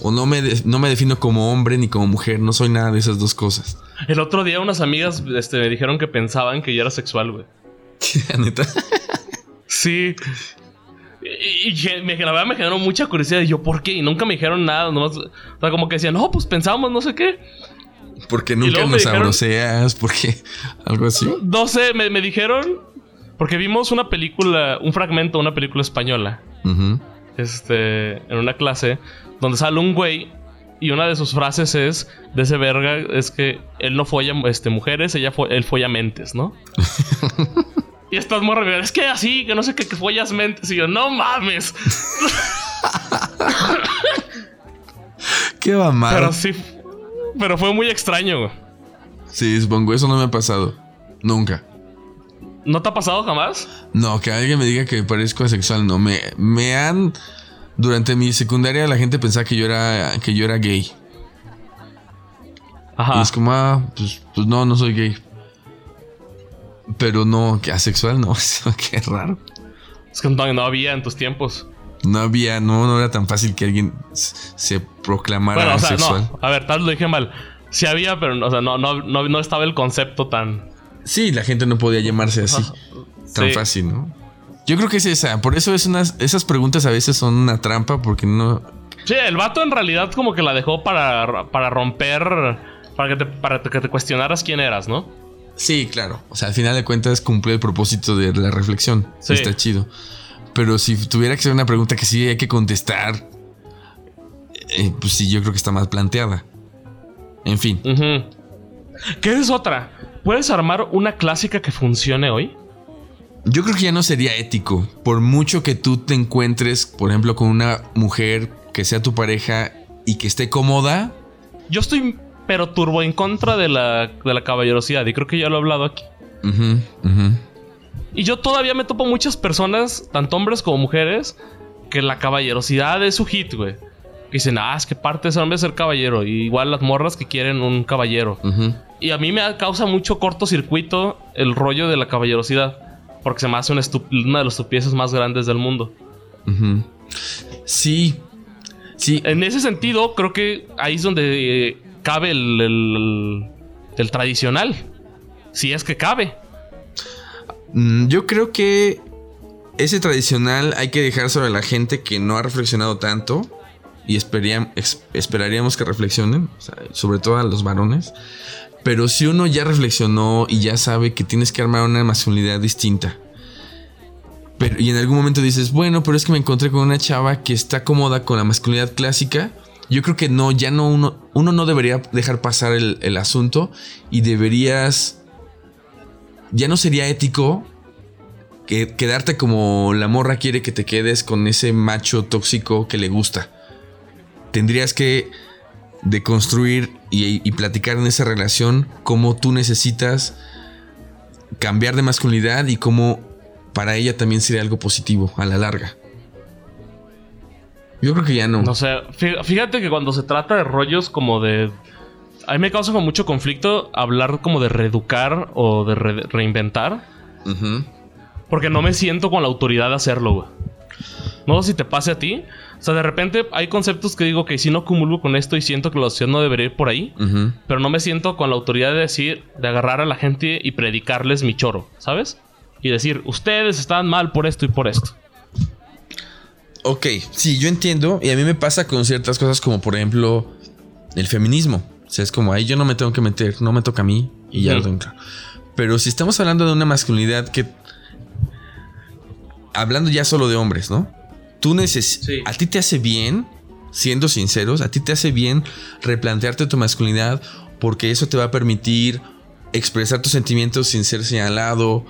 O no me, no me defino como hombre ni como mujer. No soy nada de esas dos cosas. El otro día unas amigas este, me dijeron que pensaban que yo era sexual, güey. ¿Neta? sí. Y, me, la verdad me generó mucha curiosidad. Y yo, ¿por qué? Y nunca me dijeron nada. Nomás, o sea, como que decían, no, pues pensamos no sé qué. Porque nunca nos abroceas, porque algo así. No sé, me, me dijeron porque vimos una película, un fragmento de una película española. Este, en una clase, donde sale un güey y una de sus frases es de ese verga es que él no folla este, mujeres, ella fue, él folla mentes, ¿no? y estás muy es que así, que no sé qué, que follas mentes. Y yo, no mames. qué va mal. Pero sí, pero fue muy extraño, güey. Sí, supongo, eso no me ha pasado. Nunca. ¿No te ha pasado jamás? No, que alguien me diga que parezco asexual, no. Me, me han. Durante mi secundaria la gente pensaba que yo era, que yo era gay. Ajá. Y es como, ah, pues, pues no, no soy gay. Pero no, que asexual no, qué raro. Es que no había en tus tiempos. No había, no, no era tan fácil que alguien se proclamara bueno, o sea, No. A ver, tal vez lo dije mal. Sí había, pero o sea, no, no, no estaba el concepto tan, Sí, la gente no podía llamarse así. Tan fácil, ¿no? Yo creo que es esa. Por eso es unas, esas preguntas a veces son una trampa porque no. Sí, el vato en realidad como que la dejó para, para romper. Para que, te, para que te cuestionaras quién eras, ¿no? Sí, claro. O sea, al final de cuentas cumple el propósito de la reflexión. Sí. Está chido. Pero si tuviera que ser una pregunta que sí hay que contestar, eh, pues sí, yo creo que está más planteada. En fin. ¿Qué es otra? ¿Puedes armar una clásica que funcione hoy? Yo creo que ya no sería ético. Por mucho que tú te encuentres, por ejemplo, con una mujer que sea tu pareja y que esté cómoda. Yo estoy pero turbo en contra de la, de la caballerosidad. Y creo que ya lo he hablado aquí. Y yo todavía me topo muchas personas, tanto hombres como mujeres, que la caballerosidad es su hit, güey. Que dicen, ah, es que parte de ese hombre ser caballero. Y igual las morras que quieren un caballero. Y a mí me causa mucho cortocircuito el rollo de la caballerosidad. Porque se me hace una, de las estupideces más grandes del mundo. Sí. Sí. En ese sentido, creo que ahí es donde eh, cabe el, el, tradicional. Si es que cabe. Mm, yo creo que ese tradicional hay que dejar sobre la gente que no ha reflexionado tanto y esperaríamos que reflexionen, sobre todo a los varones. Pero si uno ya reflexionó y ya sabe que tienes que armar una masculinidad distinta, pero, y en algún momento dices, bueno, pero es que me encontré con una chava que está cómoda con la masculinidad clásica, yo creo que no, ya no, uno, uno no debería dejar pasar el, asunto y deberías, ya no sería ético que, quedarte como la morra quiere que te quedes con ese macho tóxico que le gusta tendrías que deconstruir y, y platicar en esa relación cómo tú necesitas cambiar de masculinidad y cómo para ella también sería algo positivo a la larga. Yo creo que ya no. No sé, fíjate que cuando se trata de rollos como de... A mí me causa mucho conflicto hablar como de reeducar o de reinventar. Porque no me siento con la autoridad de hacerlo, güey. No sé si te pase a ti. O sea, de repente hay conceptos que digo que si no cumulo con esto y siento que la sociedad no debería ir por ahí, pero no me siento con la autoridad de decir, de agarrar a la gente y predicarles mi choro, ¿sabes? Y decir, ustedes están mal por esto y por esto. Ok, sí, yo entiendo. Y a mí me pasa con ciertas cosas como, por ejemplo, el feminismo. O sea, es como ahí yo no me tengo que meter, no me toca a mí y ya lo tengo Pero si estamos hablando de una masculinidad que. Hablando ya solo de hombres, ¿no? Tú necesitas. A ti te hace bien, siendo sinceros, a ti te hace bien replantearte tu masculinidad porque eso te va a permitir expresar tus sentimientos sin ser señalado,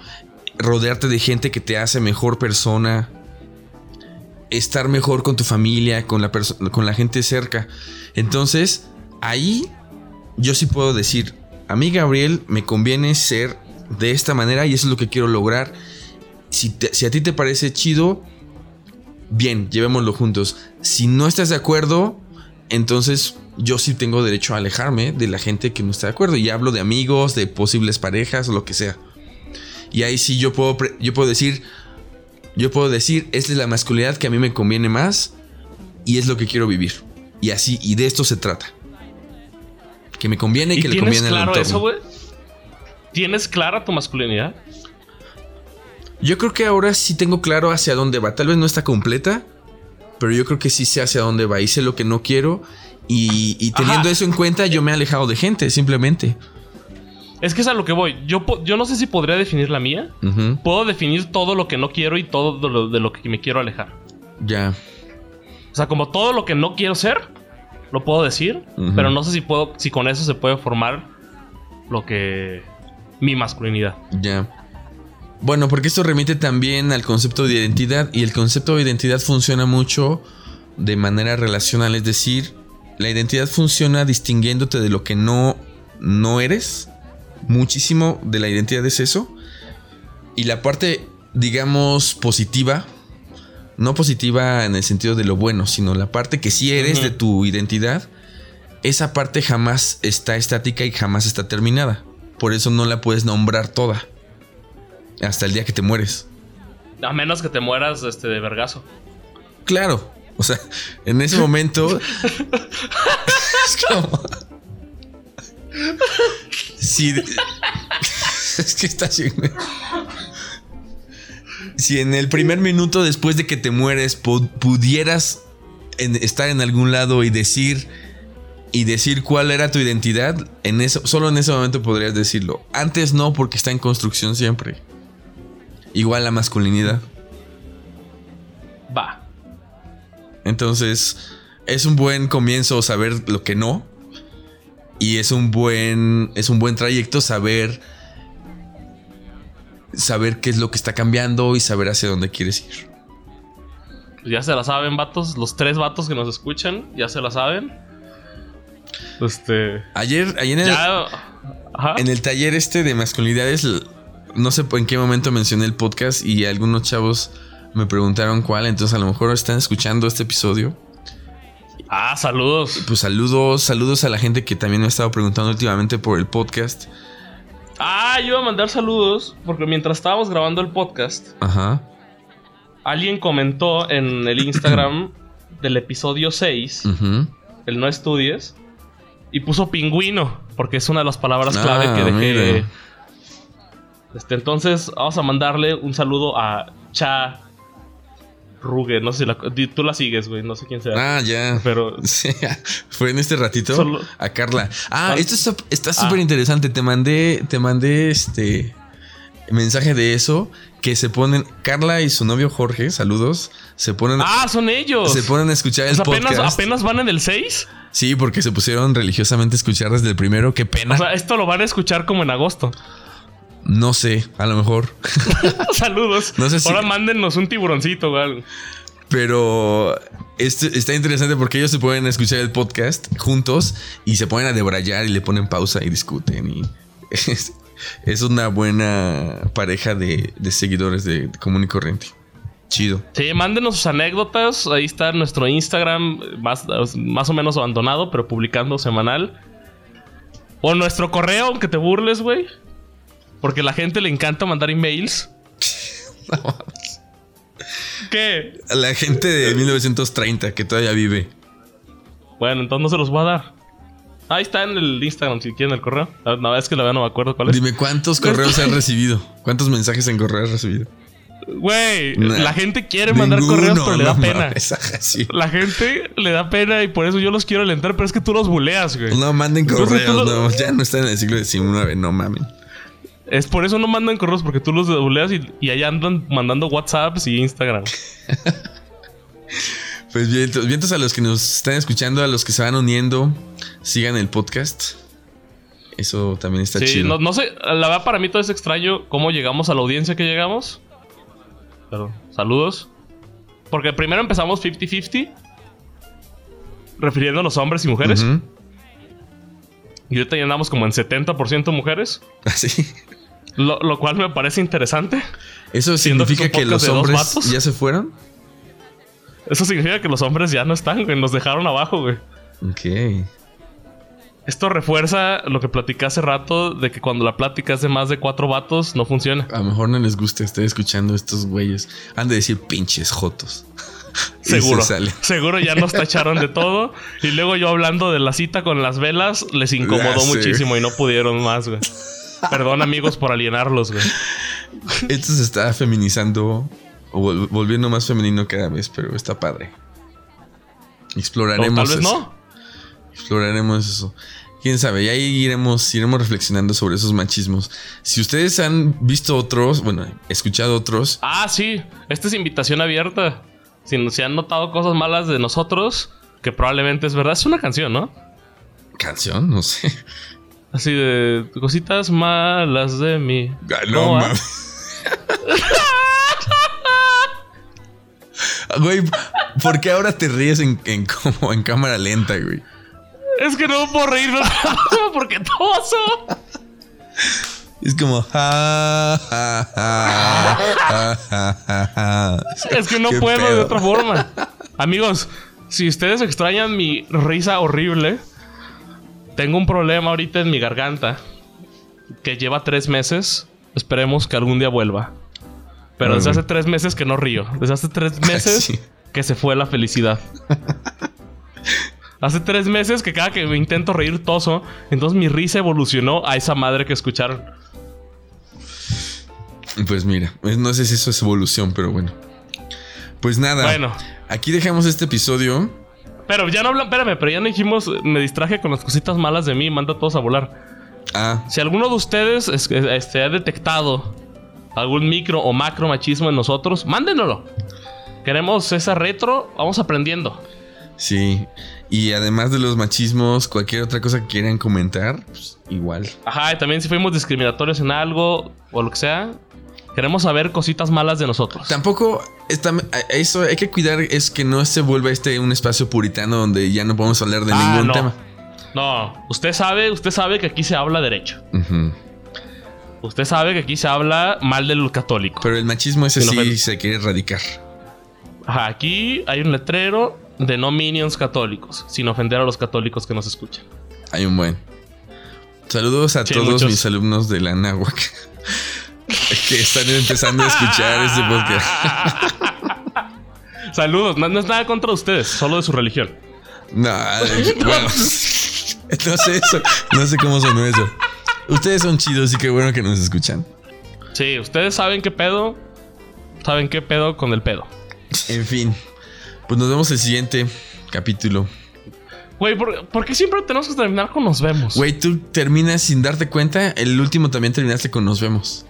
rodearte de gente que te hace mejor persona, estar mejor con tu familia, con la, con la gente cerca. Entonces, ahí yo sí puedo decir, a mí Gabriel me conviene ser de esta manera y eso es lo que quiero lograr. Si, si a ti te parece chido, bien, llevémoslo juntos. Si no estás de acuerdo, entonces yo sí tengo derecho a alejarme de la gente que no está de acuerdo. Y hablo de amigos, de posibles parejas lo que sea. Y ahí sí yo puedo, yo puedo decir, yo puedo decir, esta es la masculinidad que a mí me conviene más y es lo que quiero vivir. Y así, y de esto se trata. Que me conviene y, que le conviene claro eso, güey? ¿Tienes clara tu masculinidad? Yo creo que ahora sí tengo claro hacia dónde va. Tal vez no está completa, pero yo creo que sí sé hacia dónde va. Hice lo que no quiero y, teniendo eso en cuenta yo me he alejado de gente, simplemente. Es que es a lo que voy. Yo, yo no sé si podría definir la mía. Puedo definir todo lo que no quiero y todo de lo, que me quiero alejar. Ya. O sea, como todo lo que no quiero ser, lo puedo decir, pero no sé si puedo, si con eso se puede formar lo que mi masculinidad. Ya. Bueno, porque esto remite también al concepto de identidad y el concepto de identidad funciona mucho de manera relacional, es decir, la identidad funciona distinguiéndote de lo que no, no eres. Muchísimo de la identidad es eso. Y la parte, digamos, positiva, no positiva en el sentido de lo bueno, sino la parte que sí eres de tu identidad, esa parte jamás está estática y jamás está terminada. Por eso no la puedes nombrar toda hasta el día que te mueres. A menos que te mueras este, de vergazo. Claro. O sea, en ese momento. es como. Si. es que está Si en el primer minuto después de que te mueres pudieras estar en algún lado y decir y decir cuál era tu identidad, en eso, solo en ese momento podrías decirlo. Antes no, porque está en construcción siempre. Igual la masculinidad. Va. Entonces, es un buen comienzo saber lo que no. Y es un buen. Es un buen trayecto saber. Saber qué es lo que está cambiando y saber hacia dónde quieres ir. Ya se la saben, vatos. Los tres vatos que nos escuchan, ya se la saben. Este. Ayer, ayer en el, en el taller este de masculinidades, no sé en qué momento mencioné el podcast y algunos chavos me preguntaron cuál, entonces a lo mejor están escuchando este episodio. Ah, saludos. Pues saludos, saludos a la gente que también me ha estado preguntando últimamente por el podcast. Ah, yo iba a mandar saludos porque mientras estábamos grabando el podcast, Ajá. alguien comentó en el Instagram del episodio 6, el no estudies, y puso pingüino, porque es una de las palabras clave que ah, dejé. Este, entonces, vamos a mandarle un saludo a Cha Ruge, no sé si tú la sigues, güey, no sé quién sea. Ah, ya. Pero fue en este ratito a Carla. Ah, esto está súper ah. interesante. Te mandé, te mandé este mensaje de eso que se ponen Carla y su novio Jorge, saludos, se ponen Ah, son ellos. Se ponen a escuchar el apenas, podcast. apenas van en el 6? Sí, porque se pusieron religiosamente a escuchar desde el primero, qué pena. O sea, esto lo van a escuchar como en agosto. No sé, a lo mejor. Saludos. No sé si... Ahora mándennos un tiburoncito, güey. Pero este, está interesante porque ellos se pueden escuchar el podcast juntos y se ponen a debrayar y le ponen pausa y discuten. Y es, una buena pareja de, seguidores de, común y corriente. Chido. Sí, mándenos sus anécdotas. Ahí está nuestro Instagram, más, más o menos abandonado, pero publicando semanal. O nuestro correo, aunque te burles, güey. Porque a la gente le encanta mandar emails. no. ¿Qué? A la gente de 1930 que todavía vive. Bueno, entonces no se los voy a dar. Ahí está en el Instagram, si quieren el correo. La verdad es que la verdad no me acuerdo cuál es. Dime, ¿cuántos correos han recibido? ¿Cuántos mensajes en correo has recibido? Güey, la gente quiere mandar correos, pero le da pena. La gente le da pena y por eso yo los quiero alentar, pero es que tú los buleas, güey. No manden correos, no, ya no están en el siglo XIX, no mamen. Es por eso no mandan correos, porque tú los debuleas y, y allá andan mandando WhatsApps y Instagram. pues bien, vientos a los que nos están escuchando, a los que se van uniendo, sigan el podcast. Eso también está chido. No, no sé, la verdad para mí todo es extraño cómo llegamos a la audiencia que llegamos. Pero, saludos. Porque primero empezamos 50-50, refiriéndonos a hombres y mujeres. Y ahorita ya andamos como en 70% mujeres. Así. Ah, lo, cual me parece interesante. ¿Eso significa que, los hombres ya se fueron? Eso significa que los hombres ya no están, güey. Nos dejaron abajo, güey. Ok. Esto refuerza lo que platicé hace rato de que cuando la plática es de más de cuatro vatos, no funciona. A lo mejor no les gusta estar escuchando estos güeyes. Han de decir pinches jotos. Seguro. Seguro ya nos tacharon de todo. Y luego yo hablando de la cita con las velas, les incomodó muchísimo y no pudieron más, güey. Perdón, amigos, por alienarlos, güey. Esto se está feminizando o volviendo más femenino cada vez, pero está padre. Exploraremos. tal vez no. Exploraremos eso. Quién sabe, ya iremos, iremos reflexionando sobre esos machismos. Si ustedes han visto otros, bueno, escuchado otros. Ah, sí. Esta es invitación abierta. Si se han notado cosas malas de nosotros, que probablemente es verdad, es una canción, ¿no? ¿Canción? No sé. Así de cositas malas de mí. No, Güey, ¿por qué ahora te ríes en, en, como en cámara lenta, güey? Es que no puedo reírme porque toso. Es como. es que no puedo de otra forma. Amigos, si ustedes extrañan mi risa horrible, tengo un problema ahorita en mi garganta que lleva tres meses. Esperemos que algún día vuelva. Pero desde hace tres meses que no río. Desde hace tres meses que se fue la felicidad. hace tres meses que cada que me intento reír toso, entonces mi risa evolucionó a esa madre que escucharon. Pues mira, no sé si eso es evolución, pero bueno. Pues nada. Bueno. Aquí dejamos este episodio. Pero ya no hablan, espérame, pero ya no dijimos, me distraje con las cositas malas de mí, manda a todos a volar. Ah. Si alguno de ustedes este, ha detectado algún micro o macro machismo en nosotros, mándenoslo. Queremos esa retro, vamos aprendiendo. Sí, y además de los machismos, cualquier otra cosa que quieran comentar, pues igual. Ajá, y también si fuimos discriminatorios en algo o lo que sea, Queremos saber cositas malas de nosotros. Tampoco eso hay que cuidar es que no se vuelva este un espacio puritano donde ya no podemos hablar de ah, ningún tema. No, usted sabe, usted sabe que aquí se habla derecho. Usted sabe que aquí se habla mal del católico. Pero el machismo ese sí se quiere erradicar. Ajá, aquí hay un letrero de no minions católicos, sin ofender a los católicos que nos escuchan. Hay un buen. Saludos a todos mis alumnos de la Nahuac que están empezando a escuchar este podcast. Saludos, no, es nada contra ustedes, solo de su religión. No, bueno, no sé eso, no sé cómo sonó eso. Ustedes son chidos y qué bueno que nos escuchan. Sí, ustedes saben qué pedo, saben qué pedo con el pedo. En fin, pues nos vemos el siguiente capítulo. Güey, ¿por, qué siempre tenemos que terminar con nos vemos? Güey, tú terminas sin darte cuenta. El último también terminaste con nos vemos.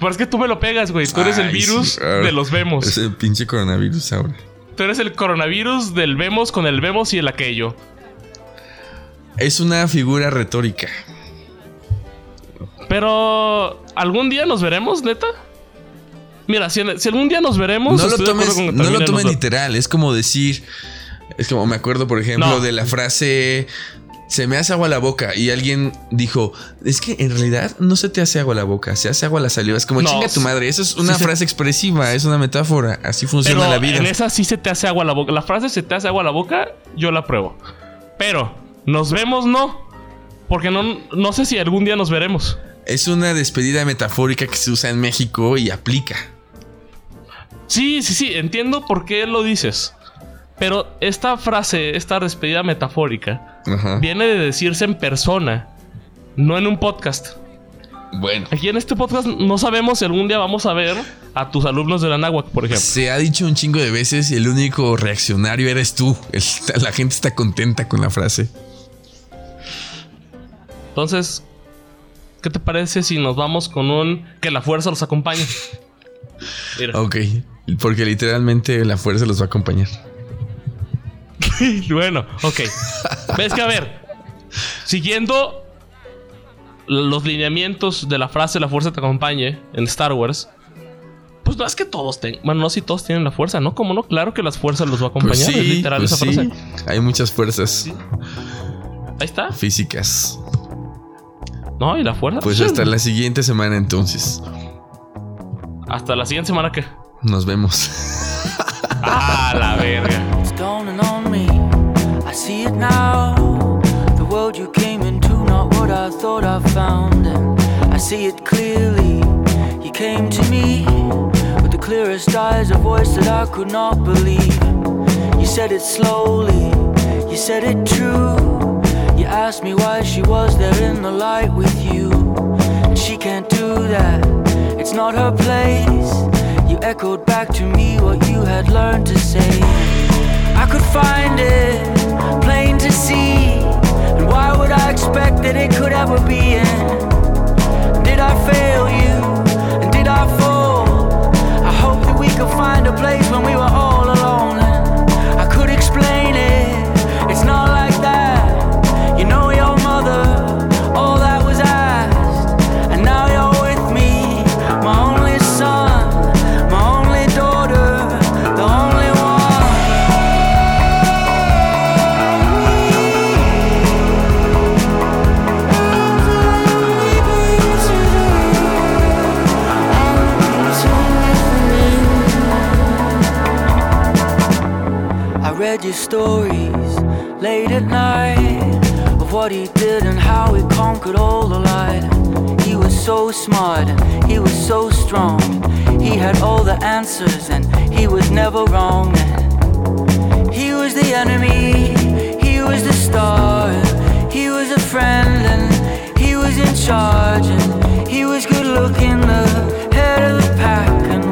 Pero es que tú me lo pegas, güey. Tú eres el virus de los vemos. Es el pinche coronavirus ahora. Tú eres el coronavirus del vemos con el vemos y el aquello. Es una figura retórica. Pero, ¿algún día nos veremos, neta? Mira, si, algún día nos veremos. No lo tomes, no lo tomes literal. Es como decir. Es como me acuerdo, por ejemplo, de la frase se me hace agua la boca y alguien dijo, es que en realidad no se te hace agua la boca, se hace agua la saliva. Es como chinga tu madre. Eso es una frase expresiva, es una metáfora. Así funciona la vida. En esa sí se te hace agua la boca. La frase se te hace agua la boca, yo la pruebo. Pero, nos vemos, no. Porque no, no sé si algún día nos veremos. Es una despedida metafórica que se usa en México y aplica. Sí, sí, sí, entiendo por qué lo dices. Pero esta frase, esta despedida metafórica, viene de decirse en persona, no en un podcast. Bueno. Aquí en este podcast no sabemos si algún día vamos a ver a tus alumnos de la náhuatl, por ejemplo. Se ha dicho un chingo de veces y el único reaccionario eres tú. la gente está contenta con la frase. Entonces, ¿qué te parece si nos vamos con un que la fuerza los acompañe? Ok, porque literalmente la fuerza los va a acompañar. bueno, ok. Ves que a ver, siguiendo los lineamientos de la frase la fuerza te acompañe en Star Wars, pues no es que todos tengan, bueno, no si todos tienen la fuerza, ¿no? Como no, claro que las fuerzas los va a pues acompañar, es literal pues esa frase. Hay muchas fuerzas. Ahí está. Físicas. No, y la fuerza. Pues hasta la siguiente semana entonces. Hasta la siguiente semana que. Nos vemos. ah, la verga. See it now. The world you came into, not what I thought I found. And I see it clearly. You came to me with the clearest eyes, a voice that I could not believe. You said it slowly, you said it true. You asked me why she was there in the light with you. And she can't do that, it's not her place. You echoed back to me what you had learned to say. I could find it plain to see. And why would I expect that it could ever be in? Did I fail you? And did I fall? I hope that we could find a place when we were all alone. And I could explain it. It's not like that. Read your stories late at night of what he did and how he conquered all the light. He was so smart, he was so strong. He had all the answers and he was never wrong. He was the enemy, he was the star, he was a friend and he was in charge and he was good looking, the head of the pack.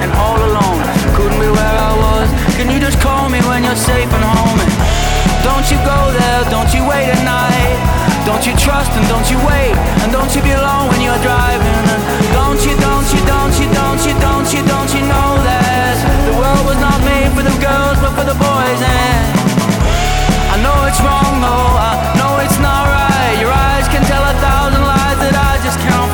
And all alone. Couldn't be where I was. Can you just call me when you're safe and home? And don't you go there, don't you wait at night. Don't you trust and don't you wait. And don't you be alone when you're driving. And don't you, don't you, don't you, don't you, don't you, don't you know that the world was not made for the girls but for the boys. And I know it's wrong, though. I know it's not right. Your eyes can tell a thousand lies that I just can't